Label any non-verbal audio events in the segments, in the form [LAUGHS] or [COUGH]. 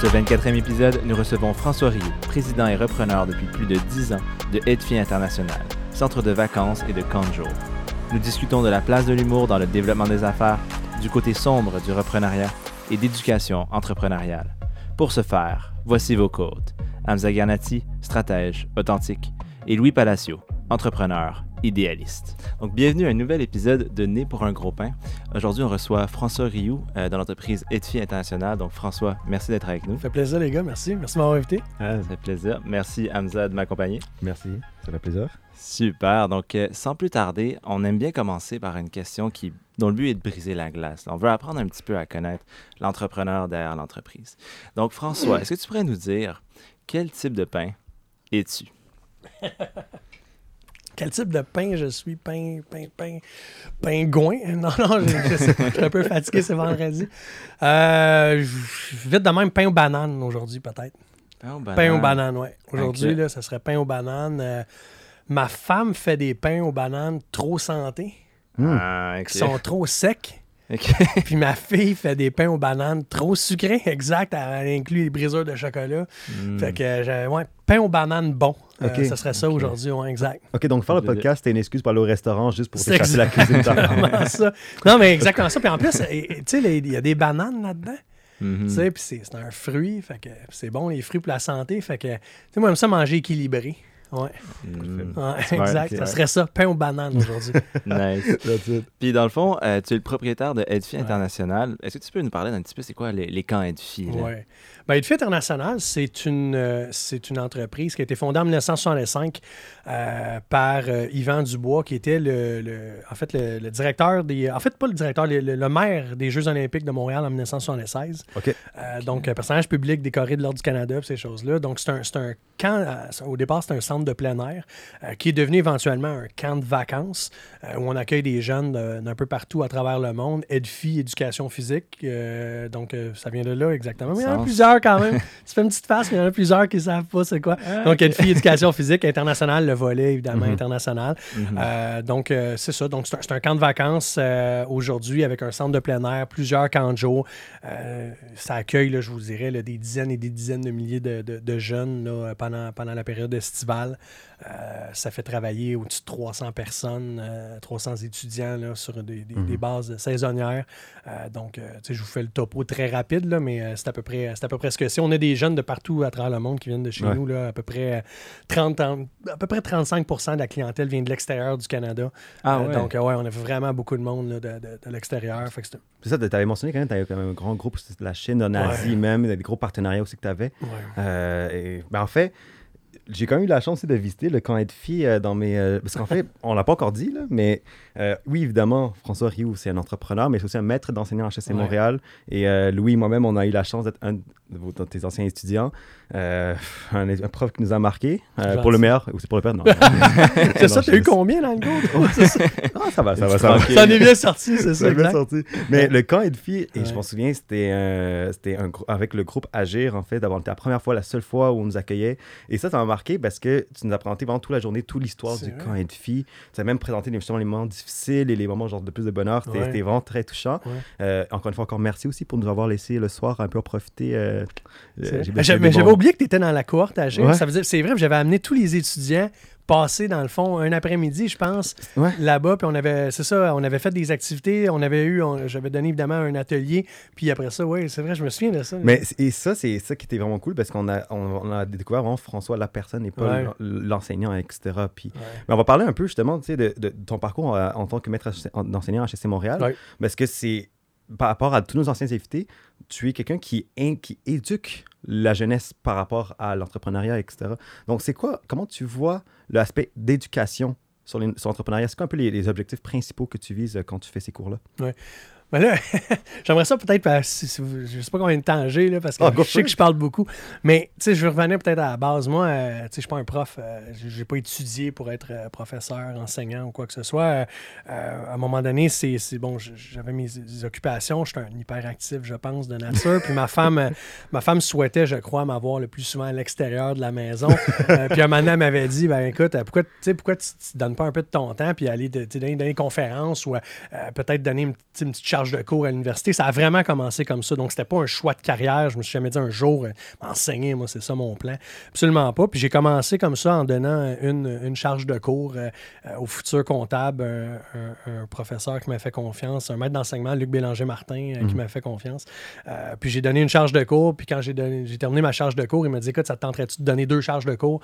Ce 24e épisode, nous recevons François Rioux, président et repreneur depuis plus de 10 ans de Edfi International, centre de vacances et de camp de jour. Nous discutons de la place de l'humour dans le développement des affaires, du côté sombre du reprenariat et d'éducation entrepreneuriale. Pour ce faire, voici vos côtes. Hamza Garnati, stratège, authentique, et Louis Palacio, entrepreneur, idéaliste. Donc, bienvenue à un nouvel épisode de Né pour un gros pain. Aujourd'hui, on reçoit François Rioux euh, dans l'entreprise Edfi International. Donc, François, merci d'être avec nous. Ça fait plaisir, les gars. Merci. Merci de m'avoir invité. Ah, ça fait plaisir. Merci, Hamza, de m'accompagner. Merci, ça fait plaisir. Super. Donc, euh, sans plus tarder, on aime bien commencer par une question qui, dont le but est de briser la glace. On veut apprendre un petit peu à connaître l'entrepreneur derrière l'entreprise. Donc, François, est-ce que tu pourrais nous dire quel type de pain es-tu? [LAUGHS] Quel type de pain je suis? Pain, pain, pain, pingouin? [LAUGHS] Non, non, je, je sais pas, je suis un peu fatigué, c'est vendredi. Euh, je- vite de même, pain aux bananes aujourd'hui, peut-être. Pain aux bananes. Pain aux bananes, oui. Aujourd'hui, Ok. là, ça serait pain aux bananes. Euh, ma femme fait des pains aux bananes trop santé, Ah, ok. qui sont trop secs. Ok. [LAUGHS] Puis ma fille fait des pains aux bananes trop sucrés, exact. Elle inclut les briseurs de chocolat. Hmm. Fait que, euh, ouais, pain aux bananes bon. Euh, Ok. ça serait ça aujourd'hui, ouais, exact. Ok, donc faire le podcast, c'était une excuse pour aller au restaurant juste pour C'est t'échapper la cuisine. [LAUGHS] exactement ça. Non, mais exactement ça. Puis en plus, tu sais, il y a des bananes là-dedans. Tu sais, puis c'est c'est un fruit. Fait que c'est bon, les fruits pour la santé. Fait que, tu sais, moi, j'aime ça manger équilibré. Ouais, Mm. exact. Ça serait ça, pain aux bananes aujourd'hui. [LAUGHS] Nice. Puis dans le fond, euh, tu es le propriétaire de Edfi International. Est-ce que tu peux nous parler d'un petit peu, c'est quoi les, les camps Edfi? Ouais. Ben, Edfi International, c'est une, euh, c'est une entreprise qui a été fondée en 1965 euh, par euh, Yvan Dubois, qui était le, le- en fait, le, le directeur des. En fait, pas le directeur, le, le- le maire des Jeux Olympiques de Montréal en 1976. Ok. Euh, Donc, un personnage public décoré de l'Ordre du Canada, puis ces choses-là. Donc, c'est un, c'est un camp. euh, au départ, c'est un centre de plein air euh, qui est devenu éventuellement un camp de vacances euh, où on accueille des jeunes d'un peu partout à travers le monde. EDFI, éducation physique. euh, donc, ça vient de là exactement. Mais il y en a plusieurs quand même. tu fais une petite face, mais il y en a plusieurs qui ne savent pas c'est quoi. Donc, EDFI, éducation physique internationale, le volet évidemment international. Mhm. Donc, c'est ça. Donc, c'est un, camp de vacances aujourd'hui avec un centre de plein air, plusieurs camps de jour. Ça accueille, là, je vous dirais, là, des dizaines et des dizaines de milliers de, de- de jeunes là, pendant, pendant la période estivale. Euh, ça fait travailler au-dessus de 300 personnes, euh, 300 étudiants là, sur des, des- des bases saisonnières. Euh, donc, euh, je vous fais le topo très rapide, là, mais c'est à, peu près- c'est à peu près ce que c'est. On a des jeunes de partout à travers le monde qui viennent de chez Ouais. nous. Là, à, peu près, euh, 30, ans- à peu près 35% de la clientèle vient de l'extérieur du Canada. Ah ouais. donc, ouais, on a vraiment beaucoup de monde là, de, de- de l'extérieur. Fait que c'est- C'est ça, tu avais mentionné quand même, tu avais quand même un grand groupe, c'était la Chine, en Asie Ouais. même, des gros partenariats aussi que tu avais. ouais. ben, en fait, j'ai quand même eu la chance aussi de visiter le camp Edfi euh, dans mes. euh, parce qu'en fait, [LAUGHS] on l'a pas encore dit, là, mais euh, oui, évidemment, François Rioux, c'est un entrepreneur, mais c'est aussi un maître d'enseignant à HEC Ouais. Montréal. Et euh, Louis moi-même, on a eu la chance d'être un de vos- de tes anciens étudiants. Euh, un, un prof qui nous a marqué, euh, pour le meilleur, ou c'est pour le pire, non. [LAUGHS] [LAUGHS] C'est ça, t'as eu combien dans le cours? [LAUGHS] Ça. Ah, ça va, ça va, ça va. Ça en est bien sorti, c'est ça, Ça bien sorti. Mais le camp Edfi, et Ouais. je m'en souviens, c'était euh, un avec le groupe Agir, en fait, d'avoir été la première fois, la seule fois où on nous accueillait. Et ça, ça m'a marqué parce que tu nous as présenté vraiment toute la journée, toute l'histoire du vrai. camp Edfi. Tu as même présenté les, justement les moments difficiles et les moments genre de plus de bonheur. C'était Ouais. vraiment très touchant. Ouais. Euh, encore une fois, encore merci aussi pour nous avoir laissé le soir un peu en profiter. Euh, j'avais oublié que tu étais dans la cohorte à Ouais. Ça veut dire, c'est vrai, j'avais amené tous les étudiants passer dans le fond un après-midi, je pense, Ouais. là-bas. Puis on avait, c'est ça, on avait fait des activités. On avait eu, j'avais donné évidemment un atelier. Puis après ça, oui, c'est vrai, je me souviens de ça. Mais et ça, c'est ça qui était vraiment cool parce qu'on a, on, on a découvert vraiment François, la personne et pas Ouais. l'enseignant, etc. Puis, Ouais. mais on va parler un peu justement tu sais, de, de ton parcours euh, en tant que maître d'enseignant à HEC Montréal parce que c'est par rapport à tous nos anciens invités, tu es quelqu'un qui, éduque la jeunesse par rapport à l'entrepreneuriat, etc. Donc, c'est quoi, comment tu vois l'aspect d'éducation sur l'entrepreneuriat? C'est quoi un peu les, les objectifs principaux que tu vises euh, quand tu fais ces cours-là? Mais là, [LAUGHS] j'aimerais ça peut-être, parce- si- si je sais pas combien de temps j'ai, là, parce que Ah, je sais que je parle beaucoup. Mais, tu sais, je revenais peut-être à la base. Moi, euh, tu sais, je suis pas un prof. euh, j'ai- pas étudié pour être euh, professeur, enseignant ou quoi que ce soit. Euh, euh, à un moment donné, c'est bon, j'avais mes mes occupations. J'étais un hyperactif, je pense, de nature. Puis ma femme, euh, [LAUGHS] ma femme souhaitait, je crois, m'avoir le plus souvent à l'extérieur de la maison. Euh, puis un moment donné, elle m'avait dit, ben écoute, euh, pourquoi, pourquoi tu ne donnes pas un peu de ton temps puis aller de- donner, donner des conférences ou euh, euh, peut-être donner une, petite- une petite charge de cours à l'université. Ça a vraiment commencé comme ça. Donc, c'était pas un choix de carrière. Je me suis jamais dit un jour, euh, enseigner, moi, c'est ça mon plan. Absolument pas. Puis j'ai commencé comme ça en donnant une, une charge de cours euh, euh, au futur comptable, un, un- un professeur qui m'a fait confiance, un maître d'enseignement, Luc Bélanger-Martin, euh, qui m'a fait confiance. Puis j'ai donné une charge de cours. Puis quand j'ai donné- j'ai terminé ma charge de cours, il m'a dit Écoute, ça te tenterait-tu de donner deux charges de cours?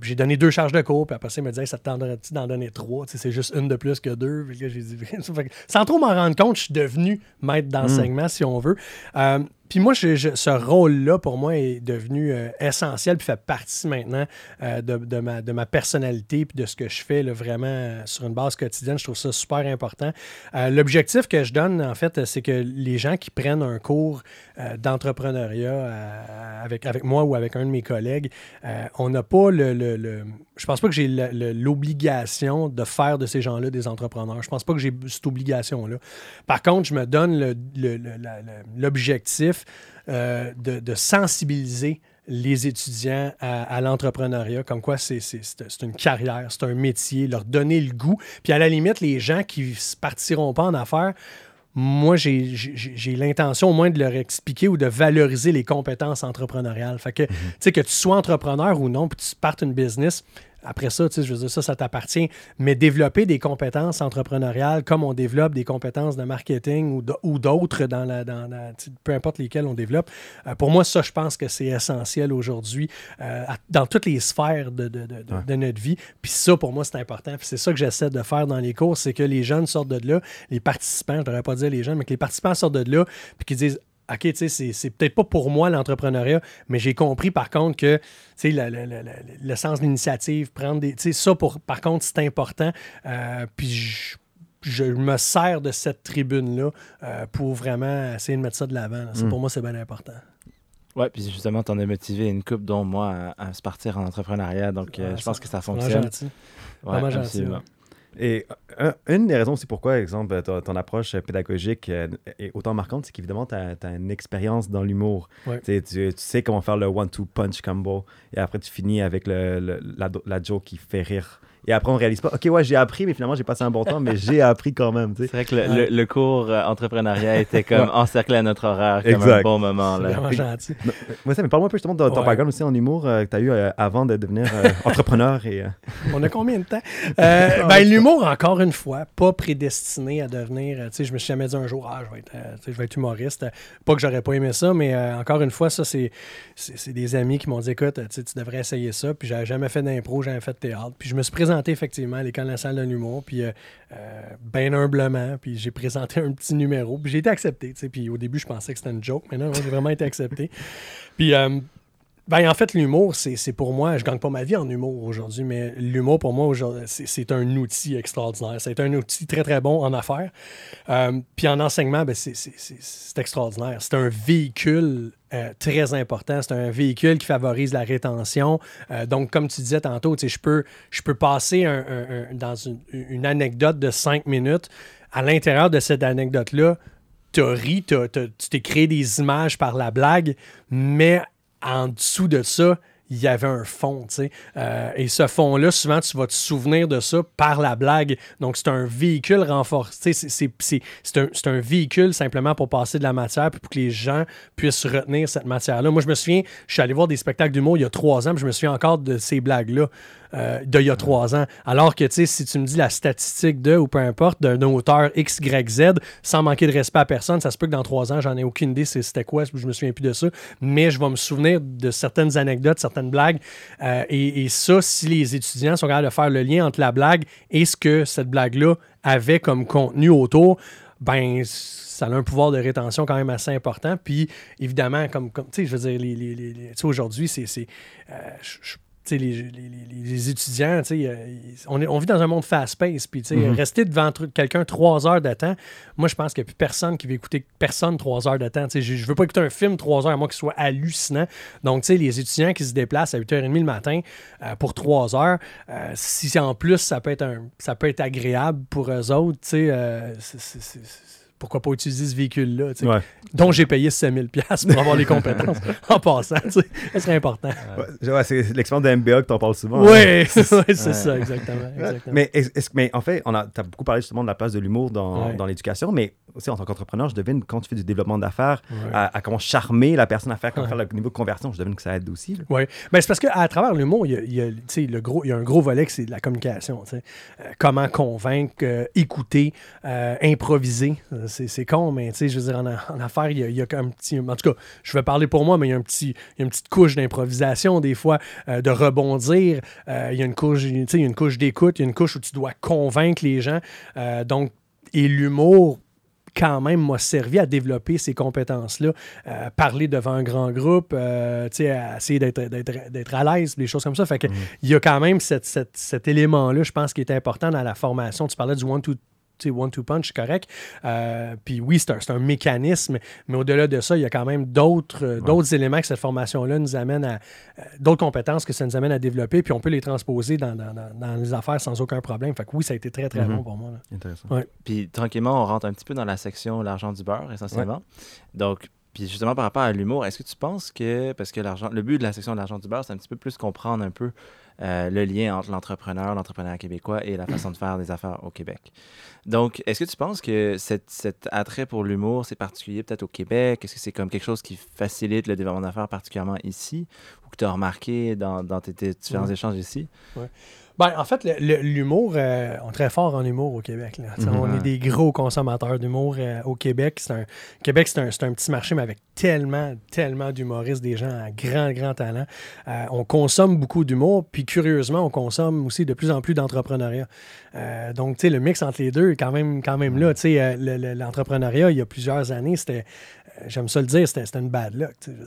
Puis j'ai donné deux charges de cours. Puis après ça, il m'a dit Hey, Ça te tenterait-tu d'en donner trois? C'est juste une de plus que deux. Puis là, j'ai dit [LAUGHS] Sans trop m'en rendre compte, je suis devenu maître d'enseignement, si on veut. Euh, puis moi, ce rôle-là, pour moi, est devenu euh, essentiel, puis fait partie maintenant euh, de, ma, personnalité, puis de ce que je fais là, vraiment euh, sur une base quotidienne. Je trouve ça super important. L'objectif que je donne, en fait, c'est que les gens qui prennent un cours d'entrepreneuriat avec, avec moi ou avec un de mes collègues, on n'a pas le, le- le- Je pense pas que j'ai l'obligation de faire de ces gens-là des entrepreneurs. Je pense pas que j'ai cette obligation-là. Par contre, je me donne le- euh, de, de sensibiliser les étudiants à, à l'entrepreneuriat, comme quoi c'est une carrière, c'est un métier, leur donner le goût. Puis à la limite, les gens qui ne partiront pas en affaires, moi, j'ai- l'intention au moins de leur expliquer ou de valoriser les compétences entrepreneuriales. Fait que, tu sais, que tu sois entrepreneur ou non, puis tu partes une business, après ça, tu sais, je veux dire, ça, ça t'appartient. Mais développer des compétences entrepreneuriales comme on développe des compétences de marketing ou d'autres dans la, dans la- peu importe lesquelles on développe, euh, pour moi, ça, je pense que c'est essentiel aujourd'hui euh, dans toutes les sphères de, de- de- de- Ouais. de notre vie. Puis ça, pour moi, c'est important. Puis c'est ça que j'essaie de faire dans les cours, c'est que les jeunes sortent de là, les participants, je ne devrais pas dire les jeunes, mais que les participants sortent de là, puis qu'ils disent OK, tu sais, c'est- peut-être pas pour moi l'entrepreneuriat, mais j'ai compris par contre que, tu sais, le, le- le- le- le sens de l'initiative, prendre des. Tu sais, ça, pour, par contre, c'est important. Euh, puis je, je me sers de cette tribune-là euh, pour vraiment essayer de mettre ça de l'avant. là. Ça, Mm. Pour moi, c'est bien important. Ouais, puis justement, t'en as motivé une couple, dont moi, à, à se partir en entrepreneuriat. Donc, euh, Ouais, je pense que ça Vraiment fonctionne. gentil. Ouais, Vraiment gentil, absolument. ouais. Et euh, une des raisons aussi pourquoi, exemple, ton, ton approche pédagogique euh, est autant marquante, c'est qu'évidemment, tu as, une expérience dans l'humour. Ouais. Tu, sais, tu- tu sais comment faire le one-two punch combo. Et après, tu finis avec le, le- la, la joke qui fait rire. Et après, on réalise pas, OK, ouais, j'ai appris, mais finalement, j'ai passé un bon temps, mais j'ai appris quand même. C'est vrai que le, le- le cours euh, entrepreneuriat était comme Ouais. encerclé à notre horaire comme un bon moment. C'est Là. vraiment gentil. Moi, ça, mais parle-moi un peu justement de ton Ouais. background aussi en humour euh, que tu as eu euh, avant de devenir euh, entrepreneur. Et, euh, On a combien de temps? [LAUGHS] Euh, ben, l'humour, encore une fois, pas prédestiné à devenir. euh, Tu sais, je me suis jamais dit un jour, ah, je vais être, euh, tu sais, je vais être humoriste. Pas que j'aurais pas aimé ça, mais euh, encore une fois, ça, c'est des amis qui m'ont dit, écoute, tu devrais essayer ça. Puis j'avais jamais fait d'impro, j'avais fait de théâtre. Puis je me suis présenté effectivement à l'école nationale de l'humour. Puis euh, euh, ben humblement, puis j'ai présenté un petit numéro. Puis j'ai été accepté. Puis au début, je pensais que c'était une joke, mais non, non, j'ai vraiment été accepté. [LAUGHS] Puis. Ben, en fait, l'humour, c'est pour moi, je gagne pas ma vie en humour aujourd'hui, mais l'humour, pour moi, c'est un outil extraordinaire. C'est un outil très, très bon en affaires. Euh, puis en enseignement, ben, c'est- extraordinaire. C'est un véhicule euh, très important. C'est un véhicule qui favorise la rétention. Euh, donc, comme tu disais tantôt, je peux, je peux passer un- dans une, anecdote de cinq minutes. À l'intérieur de cette anecdote-là, t'as ri, tu t'es créé des images par la blague, mais en dessous de ça, il y avait un fond, tu sais. Euh, et ce fond-là, souvent, tu vas te souvenir de ça par la blague. Donc, c'est un véhicule renforcé. C'est- un, un véhicule simplement pour passer de la matière puis pour que les gens puissent retenir cette matière-là. Moi, je me souviens, je suis allé voir des spectacles d'humour il y a trois ans, puis je me souviens encore de ces blagues-là euh, d'il y a trois ans. Alors que, tu sais, si tu me dis la statistique de, ou peu importe, d'un auteur X, Y, Z, sans manquer de respect à personne, ça se peut que dans trois ans, j'en ai aucune idée c'était quoi, je me souviens plus de ça, mais je vais me souvenir de certaines anecdotes, certaines blagues. euh, et, ça, si les étudiants sont capables de faire le lien entre la blague et ce que cette blague-là avait comme contenu autour, ben ça a un pouvoir de rétention quand même assez important. Puis évidemment, comme, comme tu sais, je veux dire, les, les- aujourd'hui, c'est. euh, les, les- les- les étudiants, euh, on, est- on vit dans un monde fast-paced. Puis, Mhm. rester devant quelqu'un trois heures de temps, moi, je pense qu'il n'y a plus personne qui veut écouter personne trois heures de temps. Tu sais, je, je veux pas écouter un film trois heures, à moins qu'il soit hallucinant. Donc, les étudiants qui se déplacent à 8h30 le matin euh, pour trois heures, euh, si en plus, ça peut être, un, ça peut être agréable pour eux autres, c'est- pourquoi pas utiliser ce véhicule-là, tu Ouais. dont j'ai payé 5000 pièces pour avoir les compétences [LAUGHS] en passant, tu ça serait important. Ouais, ouais, c'est l'expérience de MBA que tu en parles souvent. Oui, hein. [LAUGHS] c'est Ouais. ça, exactement. exactement. Mais, est-ce- est-ce- mais en fait, on a, as beaucoup parlé justement de la place de l'humour dans, Ouais. dans l'éducation, mais aussi en tant qu'entrepreneur, je devine quand tu fais du développement d'affaires, Ouais. à, à comment charmer la personne à faire, comment Ouais. faire le niveau de conversion, je devine que ça aide aussi. Oui, mais c'est parce qu'à travers l'humour, il y a, il y a, le gros, il y a un gros volet que c'est de la communication. Euh, comment convaincre, euh, écouter, euh, improviser. Euh, C'est, con, mais tu sais, je veux dire, en, en affaires, il y a, il y a un petit. En tout cas, je vais parler pour moi, mais il y a, un petit, il y a une petite couche d'improvisation, des fois, euh, de rebondir. Euh, il y a une couche, tu sais, il y a une couche d'écoute, il y a une couche où tu dois convaincre les gens. Euh, donc, et l'humour quand même m'a servi à développer ces compétences-là, Euh, parler devant un grand groupe, euh, tu sais, à essayer d'être, à l'aise, des choses comme ça. Fait que il y a quand même cette- cette- cet élément-là, je pense, qui est important dans la formation. Tu parlais du sais, one-two punch, c'est correct. Euh, Puis oui, c'est un, mécanisme, mais au-delà de ça, il y a quand même d'autres, euh, d'autres éléments que cette formation-là nous amène à. euh, d'autres compétences que ça nous amène à développer, puis on peut les transposer dans, dans- dans- dans les affaires sans aucun problème. Fait que oui, ça a été très, très Mhm. bon pour moi. là. Intéressant. Puis tranquillement, on rentre un petit peu dans la section l'argent du beurre, essentiellement. Donc, puis justement par rapport à l'humour, est-ce que tu penses que, parce que l'argent, le but de la section de l'argent du beurre, c'est un petit peu plus comprendre un peu euh, le lien entre l'entrepreneur, l'entrepreneur québécois et la façon de faire des affaires au Québec. Donc, est-ce que tu penses que cette- cet attrait pour l'humour, c'est particulier peut-être au Québec? Est-ce que c'est comme quelque chose qui facilite le développement d'affaires particulièrement ici? Ou que tu as remarqué dans, dans tes, tes différents Ouais. échanges ici? Ben, en fait, l'humour, euh, on est très fort en humour au Québec. là. On est des gros consommateurs d'humour euh, au Québec. C'est un, Québec, c'est un, un petit marché, mais avec tellement, tellement d'humoristes, des gens à grand, grand talent. Euh, on consomme beaucoup d'humour, puis curieusement, on consomme aussi de plus en plus d'entrepreneuriat. Donc, tu sais, le mix entre les deux est quand même, quand même là. Tu sais, le- le- l'entrepreneuriat, il y a plusieurs années, c'était, j'aime ça le dire, c'était une bad luck. Tu dire,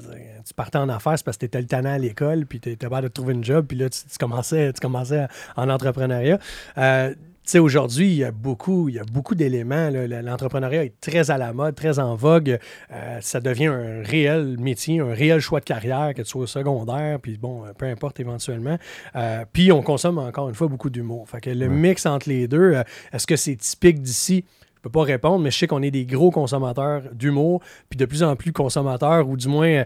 partais en affaires, c'est parce que tu étais le tannant à l'école, puis tu étais pas de trouver une job, puis là, tu, tu commençais, tu commençais en entrepreneuriat. Euh, tu sais, aujourd'hui, il y a beaucoup, il y a beaucoup d'éléments. L'entrepreneuriat est très à la mode, très en vogue. Euh, ça devient un réel métier, un réel choix de carrière, que tu sois au secondaire, puis bon, euh, peu importe éventuellement. Euh, puis on consomme encore une fois beaucoup d'humour. Fait que le mix entre les deux, est-ce que c'est typique d'ici? Je peux pas répondre, mais je sais qu'on est des gros consommateurs d'humour, puis de plus en plus consommateurs, ou du moins, euh,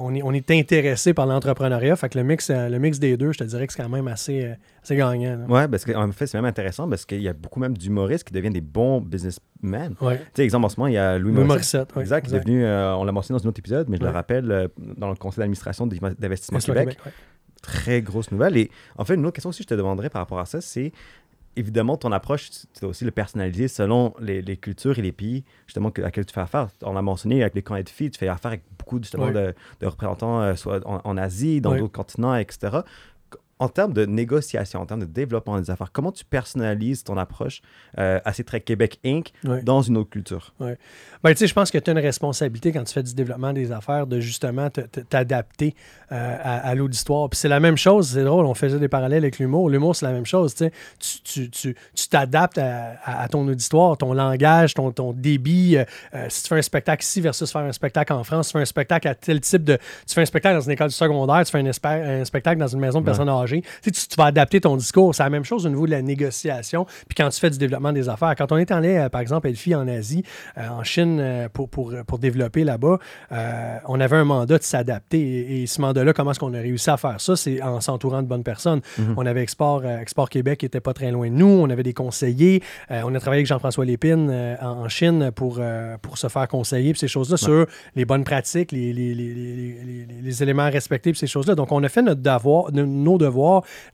on, est, on est intéressé par l'entrepreneuriat. Fait que le mix, euh, le mix des deux, je te dirais que c'est quand même assez, euh, assez gagnant. là. Ouais, parce qu'en fait, c'est même intéressant parce qu'il y a beaucoup même d'humoristes qui deviennent des bons businessmen. Ouais. Tu sais, exemple, en ce moment, il y a Louis, Louis Morissette. Morissette, ouais, exact, qui est devenu, euh, on l'a mentionné dans un autre épisode, mais je Ouais. le rappelle, euh, dans le conseil d'administration d'Investissement Québec. ouais. Très grosse nouvelle. Et en fait, une autre question aussi que je te demanderais par rapport à ça, c'est évidemment ton approche, dois aussi le personnaliser selon les, les cultures et les pays justement que, à lesquels tu fais affaire. On l'a mentionné avec les camps de filles, tu fais affaire avec beaucoup justement de, de représentants, euh, soit en, en Asie, dans d'autres continents, etc. En termes de négociation, en termes de développement des affaires, comment tu personnalises ton approche euh, à ces traits Québec Inc. Ouais. dans une autre culture? Ben, tu sais, je pense que tu as une responsabilité quand tu fais du développement des affaires de justement te- te- t'adapter euh, à, à l'auditoire. Puis c'est la même chose, c'est drôle, on faisait des parallèles avec l'humour. L'humour, c'est la même chose. tu sais. Tu tu- tu- t'adaptes à, à- ton auditoire, ton langage, ton, ton débit. Euh, euh, si tu fais un spectacle ici versus faire un spectacle en France, tu fais un spectacle à tel type de. Tu fais un spectacle dans une école secondaire, tu fais un spectacle dans une maison de personnes âgées. Tu, sais, tu, tu vas adapter ton discours. C'est la même chose au niveau de la négociation. Puis quand tu fais du développement des affaires. Quand on est allé, euh, par exemple, Elfie en Asie, euh, en Chine, euh, pour, pour, pour développer là-bas, euh, on avait un mandat de s'adapter. Et, et ce mandat-là, comment est-ce qu'on a réussi à faire ça? C'est en s'entourant de bonnes personnes. On avait Export, Export Québec qui était pas très loin de nous. On avait des conseillers. Euh, on a travaillé avec Jean-François Lépine en, en Chine pour, pour se faire conseiller, puis ces choses-là, sur les bonnes pratiques, les, les, les, les- éléments à respecter, puis ces choses-là. Donc, on a fait notre devoir, nos- nos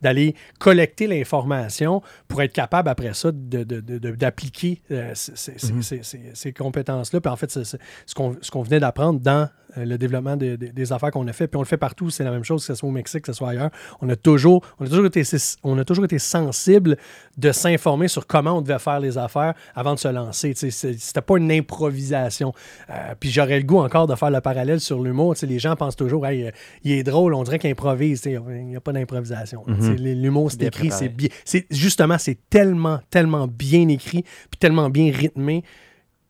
d'aller collecter l'information pour être capable, après ça, de- de- de- de- d'appliquer euh, ces, ces- ces- ces- ces- ces compétences-là. Puis en fait, c'est ce qu'on venait d'apprendre dans le développement de- de- des affaires qu'on a fait. Puis on le fait partout, c'est la même chose, que ce soit au Mexique, que ce soit ailleurs. On a toujours, on a toujours, été, on a toujours été sensible de s'informer sur comment on devait faire les affaires avant de se lancer. C'était pas une improvisation. Euh, puis j'aurais le goût encore de faire le parallèle sur l'humour. Les gens pensent toujours, hey, euh, il est drôle, on dirait qu'il improvise. Il n'y a pas d'improvisation. Mhm. L'humour, c'est écrit, c'est bien. Justement, c'est tellement, tellement bien écrit, puis tellement bien rythmé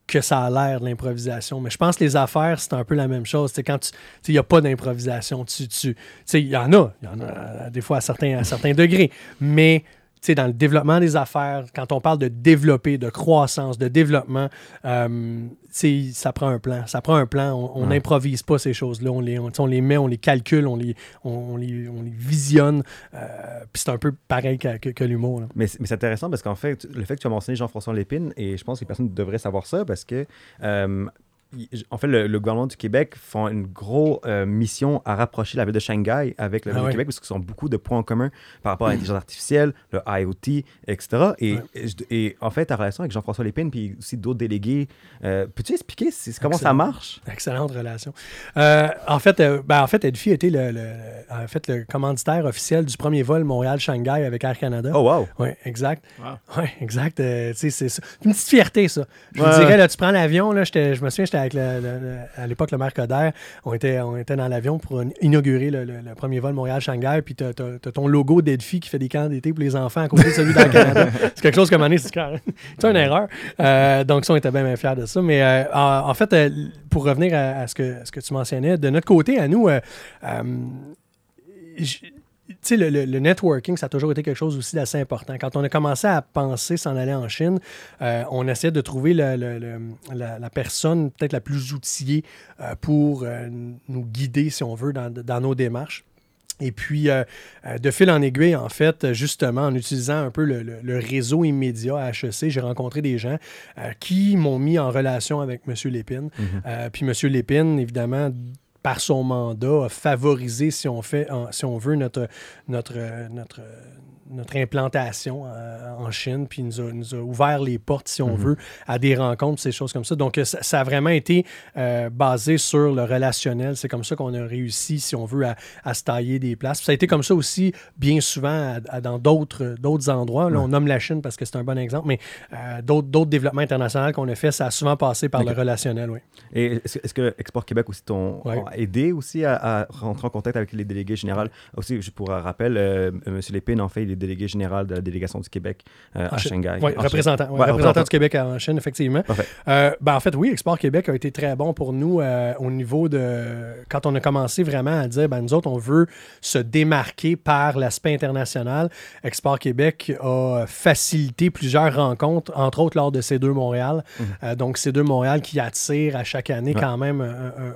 que ça a l'air de l'improvisation. Mais je pense que les affaires, c'est un peu la même chose. Quand Il n'y a pas d'improvisation. Tu, tu, il y en a. Il y en a euh, des fois à certains, à certains degrés. Mais sais, dans le développement des affaires, quand on parle de développer, de croissance, de développement, euh, ça prend un plan. Ça prend un plan. On Ouais. n'improvise pas ces choses-là. On les, on, les met, on les calcule, on les, on, on les, on les visionne. Euh, Puis c'est un peu pareil que, que- que l'humour. Mais, c'est- mais c'est intéressant parce qu'en fait, le fait que tu as mentionné Jean-François Lépine, et je pense que les personnes devraient savoir ça parce que, euh, en fait, le, le gouvernement du Québec font une grosse euh, mission à rapprocher la ville de Shanghai avec la ville Ah du ouais. Québec parce qu'ils ont beaucoup de points en commun par rapport à l'intelligence artificielle, le IoT, etc. Et, Ouais. et, je- et en fait, ta relation avec Jean-François Lépine puis aussi d'autres délégués, euh, peux-tu expliquer comment ça Excellent. marche? Excellente relation. Euh, en fait, euh, ben, en fait, Edfi était le, le- en fait, le commanditaire officiel du premier vol Montréal-Shanghai avec Air Canada. Oh, wow! Oui, exact. Wow. Oui, exact. Euh, c'est une petite fierté, ça. Je Ouais. vous dirais, là, tu prends l'avion, je me souviens, j'étais avec, le- le- le- à l'époque, le maire Coder. On était, on était dans l'avion pour inaugurer le, premier vol Montréal-Shanghai, puis tu as, ton logo d'Edfi qui fait des camps d'été pour les enfants à côté de celui d'Air Canada. [LAUGHS] c'est quelque chose comme année, c'est une erreur. Euh, donc, ça, on était bien, bien fiers de ça. Mais euh, en, en fait, euh, pour revenir à, à ce, que, à ce que tu mentionnais, de notre côté, à nous, sais, le, le- le networking, ça a toujours été quelque chose aussi d'assez important. Quand on a commencé à penser s'en aller en Chine, euh, on essayait de trouver la, la personne peut-être la plus outillée euh, pour euh, nous guider, si on veut, dans, dans nos démarches. Et puis, euh, de fil en aiguille, en fait, justement, en utilisant un peu le, le- le réseau immédiat à HEC, j'ai rencontré des gens euh, qui m'ont mis en relation avec M. Lépine. Euh, puis M. Lépine, évidemment, par son mandat, a favorisé, si on, si on veut, notre, notre, notre, notre implantation euh, en Chine, puis nous a, nous a ouvert les portes, si on veut, à des rencontres, ces choses comme ça. Donc, euh, ça, ça a vraiment été euh, basé sur le relationnel. C'est comme ça qu'on a réussi, si on veut, à, à se tailler des places. Puis ça a été comme ça aussi, bien souvent, à- à- dans d'autres endroits. Là, on nomme la Chine parce que c'est un bon exemple, mais euh, d'autres développements internationaux qu'on a fait, ça a souvent passé par le relationnel, oui. Et est-ce que, Export Québec aussi t'ont Ouais. aidé aussi à, à rentrer en contact avec les délégués généraux? Aussi, pour rappel, M. Lépine, en fait, il est délégué général de la délégation du Québec euh, à Chine. Shanghai. Oui, En représentant, Chine. ouais, Ouais, représentant du Québec en Chine, effectivement. Euh, ben, en fait, oui, Export Québec a été très bon pour nous euh, au niveau de. Quand on a commencé vraiment à dire, ben, nous autres, on veut se démarquer par l'aspect international. Export Québec a facilité plusieurs rencontres, entre autres lors de C2 Montréal. Euh, donc, C2 Montréal qui attire à chaque année Ouais. quand même un,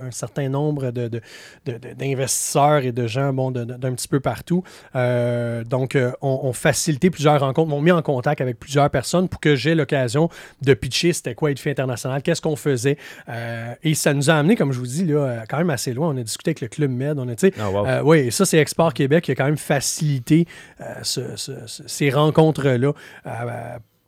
un- un certain nombre de- de- de- de- d'investisseurs et de gens bon, d'un petit peu partout. Donc, euh, on, on facilité plusieurs rencontres, m'ont mis en contact avec plusieurs personnes pour que j'ai l'occasion de pitcher c'était quoi être fait international, qu'est-ce qu'on faisait. Euh, et ça nous a amené, comme je vous dis, là, euh, quand même assez loin. On a discuté avec le Club Med. On a, tu sais, Ah, wow. euh, oui, et ça, c'est Export Québec qui a quand même facilité euh, ce- ce- ce- ces rencontres-là.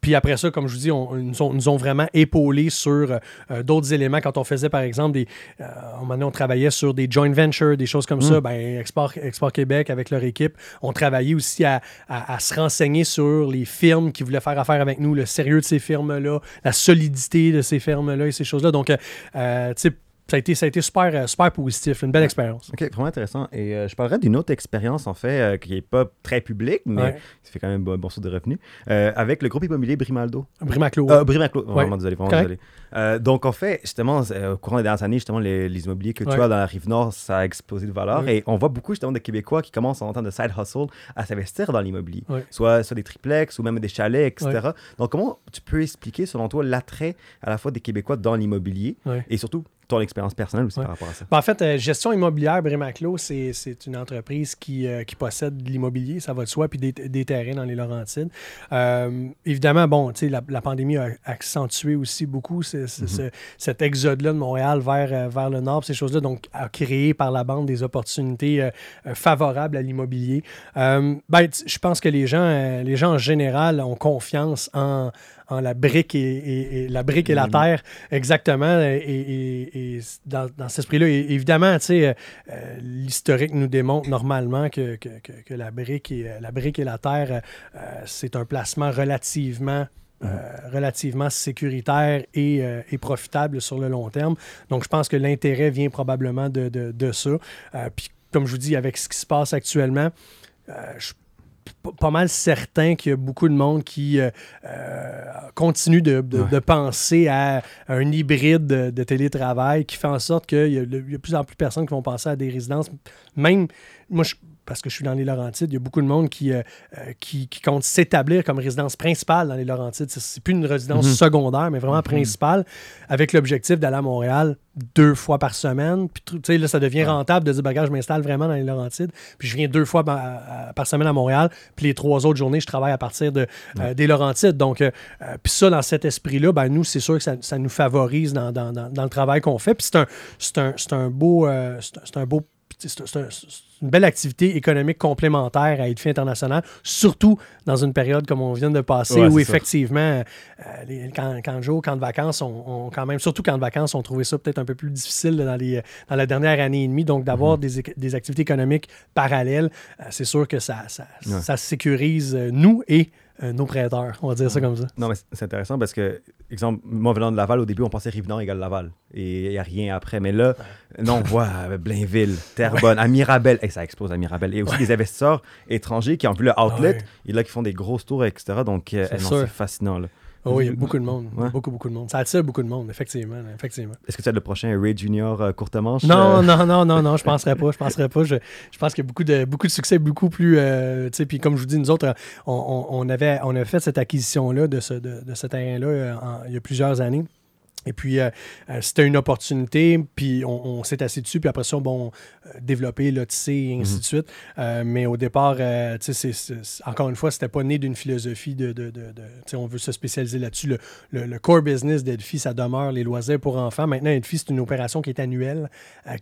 Puis après ça, comme je vous dis, on, ils nous, ont, nous ont vraiment épaulés sur euh, d'autres éléments. Quand on faisait, par exemple, des, euh, on travaillait sur des joint ventures, des choses comme ça. Ben, Export, Export Québec, avec leur équipe, on travaillait aussi à, à- à se renseigner sur les firmes qui voulaient faire affaire avec nous, le sérieux de ces firmes-là, la solidité de ces firmes-là et ces choses-là. Donc, euh, euh, tu sais, ça a été, ça a été super, euh, super positif, une belle expérience. OK, vraiment intéressant. Et euh, je parlerai d'une autre expérience, en fait, euh, qui n'est pas très publique, mais Ouais. qui fait quand même un bon, bon source de revenus, euh, avec le groupe immobilier Brimaldo. Brimaclo. Euh, Brimaclo, vraiment désolé, vraiment Correct. désolé. Euh, donc, en fait, justement, euh, au courant des dernières années, justement, les, les immobiliers que Ouais. tu as dans la rive nord, ça a explosé de valeur. Ouais. Et on voit beaucoup, justement, de Québécois qui commencent en temps de side hustle à s'investir dans l'immobilier, Ouais. soit, soit des triplex ou même des chalets, etc. Donc, comment tu peux expliquer, selon toi, l'attrait à la fois des Québécois dans l'immobilier et surtout ton expérience personnelle aussi Ouais. par rapport à ça? Ben, en fait, euh, gestion immobilière, Brimaclo, c'est c'est une entreprise qui, euh, qui possède de l'immobilier, ça va de soi, puis des, des terrains dans les Laurentides. Euh, évidemment, bon, tu sais, la, la pandémie a accentué aussi beaucoup ce- ce- cet exode-là de Montréal vers, euh, vers le nord, ces choses-là, donc a créé par la bande des opportunités euh, euh, favorables à l'immobilier. Ben, je pense que les gens, les gens en général ont confiance en, en la brique et, et- et- la brique et la terre, exactement. Et, dans, dans cet esprit-là, évidemment, tu sais, euh, l'historique nous démontre normalement que, que- que- que la, brique et, la brique et la terre, euh, c'est un placement relativement relativement sécuritaire et, euh, et profitable sur le long terme. Donc, je pense que l'intérêt vient probablement de, de- de ça. Euh, puis, comme je vous dis, avec ce qui se passe actuellement, euh, je suis pas mal certain qu'il y a beaucoup de monde qui euh, euh, continue de, de- Ouais. de penser à un hybride de, de télétravail qui fait en sorte qu'il y a de plus en plus de personnes qui vont penser à des résidences. Même, moi, je- parce que je suis dans les Laurentides, il y a beaucoup de monde qui, euh, euh, qui, qui compte s'établir comme résidence principale dans les Laurentides. C'est- plus une résidence Mhm. secondaire, mais vraiment principale, avec l'objectif d'aller à Montréal deux fois par semaine. Puis, tu sais, là, ça devient rentable de dire, bagage, je m'installe vraiment dans les Laurentides. Puis, je viens deux fois par, à- par semaine à Montréal. Puis, les trois autres journées, je travaille à partir de, euh, des Laurentides. Donc, euh, puis ça, dans cet esprit-là, ben, nous, c'est sûr que ça, ça nous favorise dans, dans- dans- dans le travail qu'on fait. Puis, c'est un, un, un beau... c'est un- c'est un beau c'est une belle activité économique complémentaire à Edfi International, surtout dans une période comme on vient de passer Ouais, où effectivement, euh, les camps, camps de jour, camps de vacances, ont quand même, surtout camps de vacances, ont trouvé ça peut-être un peu plus difficile dans, les, dans la dernière année et demie. Donc, d'avoir des, éc- des activités économiques parallèles, euh, c'est sûr que ça, ça, Ouais. ça sécurise euh, nous et euh, nos prêteurs. On va dire ça comme ça. Non, mais c'est- intéressant parce que, exemple, moi venant de Laval, au début, on pensait Rive-Nord égale Laval. Et il n'y a rien après. Mais là, non, on voit euh, Blainville, Terrebonne, à Mirabel. Et ça explose à Mirabel. Et aussi des investisseurs étrangers qui ont vu le outlet. Ouais. Et là, qui font des grosses tours, etc. Donc, euh, c'est fascinant. là. Oh oui, il y a beaucoup de monde. Ouais. Beaucoup, beaucoup de monde. Ça attire beaucoup de monde, effectivement. effectivement. Est-ce que tu as le prochain Ray Junior euh, courte manche Non, euh, non, non, non, non, je [LAUGHS] penserais pas. Je penserais pas. Je, je pense qu'il y a beaucoup de, beaucoup de succès, beaucoup plus. euh, puis comme je vous dis, nous autres, euh, on, on- on avait, on a fait cette acquisition-là de ce, de, de ce terrain-là euh, il y a plusieurs années. Et puis, euh, euh, c'était une opportunité, puis on, on s'est assis dessus, puis après ça, bon, euh, développer, lotisser, et ainsi de suite. Euh, mais au départ, tu sais, encore une fois, c'était pas né d'une philosophie de. de, de- de- tu sais, on veut se spécialiser là-dessus. Le, le- le core business d'Edfi, ça demeure les loisirs pour enfants. Maintenant, Edfi, c'est une opération qui est annuelle,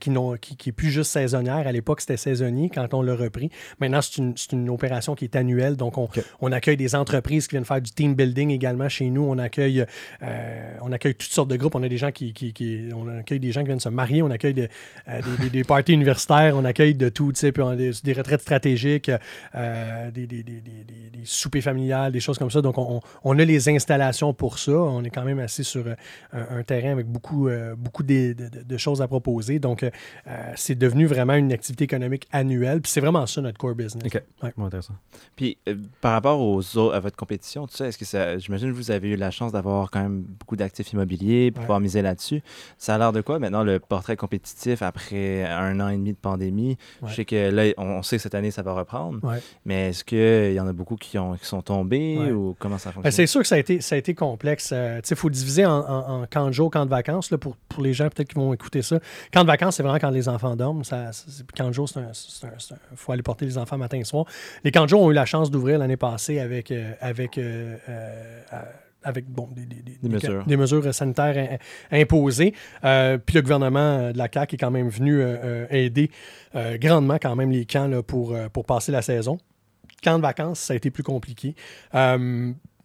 qui, n'ont- qui, qui est plus juste saisonnière. À l'époque, c'était saisonnier quand on l'a repris. Maintenant, c'est une, une opération qui est annuelle. Donc, on, on accueille des entreprises qui viennent faire du team building également chez nous. On accueille, on accueille toutes sortes de groupes. On a des gens qui, qui- qui- on accueille des gens qui viennent se marier. On accueille de- euh, des, des- des parties universitaires. On accueille de tout, tu sais, puis on a des, des retraites stratégiques, euh, des, des- des- des- des- des soupers familiales, des choses comme ça. Donc, on, on a les installations pour ça. On est quand même assis sur euh, un, un terrain avec beaucoup, euh, beaucoup de, de- de- de choses à proposer. Donc, c'est devenu vraiment une activité économique annuelle. Puis c'est vraiment ça notre core business. Ok. Ouais. Bon, intéressant. Puis par rapport aux autres, à votre compétition, tout ça, est-ce que ça, j'imagine que vous avez eu la chance d'avoir quand même beaucoup d'actifs immobiliers, pour Ouais. pouvoir miser là-dessus. Ça a l'air de quoi maintenant le portrait compétitif après un an et demi de pandémie? Je sais que là, on, on sait que cette année ça va reprendre, mais est-ce qu'il y en a beaucoup qui, ont, qui sont tombés ou comment ça Ben, fonctionne c'est sûr que ça a été, ça a été complexe. Euh, il faut diviser en, en, en camp de jour, camp de vacances. Là, pour, pour les gens peut-être qui vont écouter ça. Camp de vacances, c'est vraiment quand les enfants dorment. Ça, camp de jour, c'est un- faut aller porter les enfants matin et soir. Les camps de jour ont eu la chance d'ouvrir l'année passée avec, euh, avec, euh, avec bon, des, des- des- Des mesures. des mesures sanitaires in- imposées. Euh, puis le gouvernement de la CAQ est quand même venu euh, euh, aider euh, grandement quand même les camps là, pour, pour passer la saison. Camp de vacances, ça a été plus compliqué.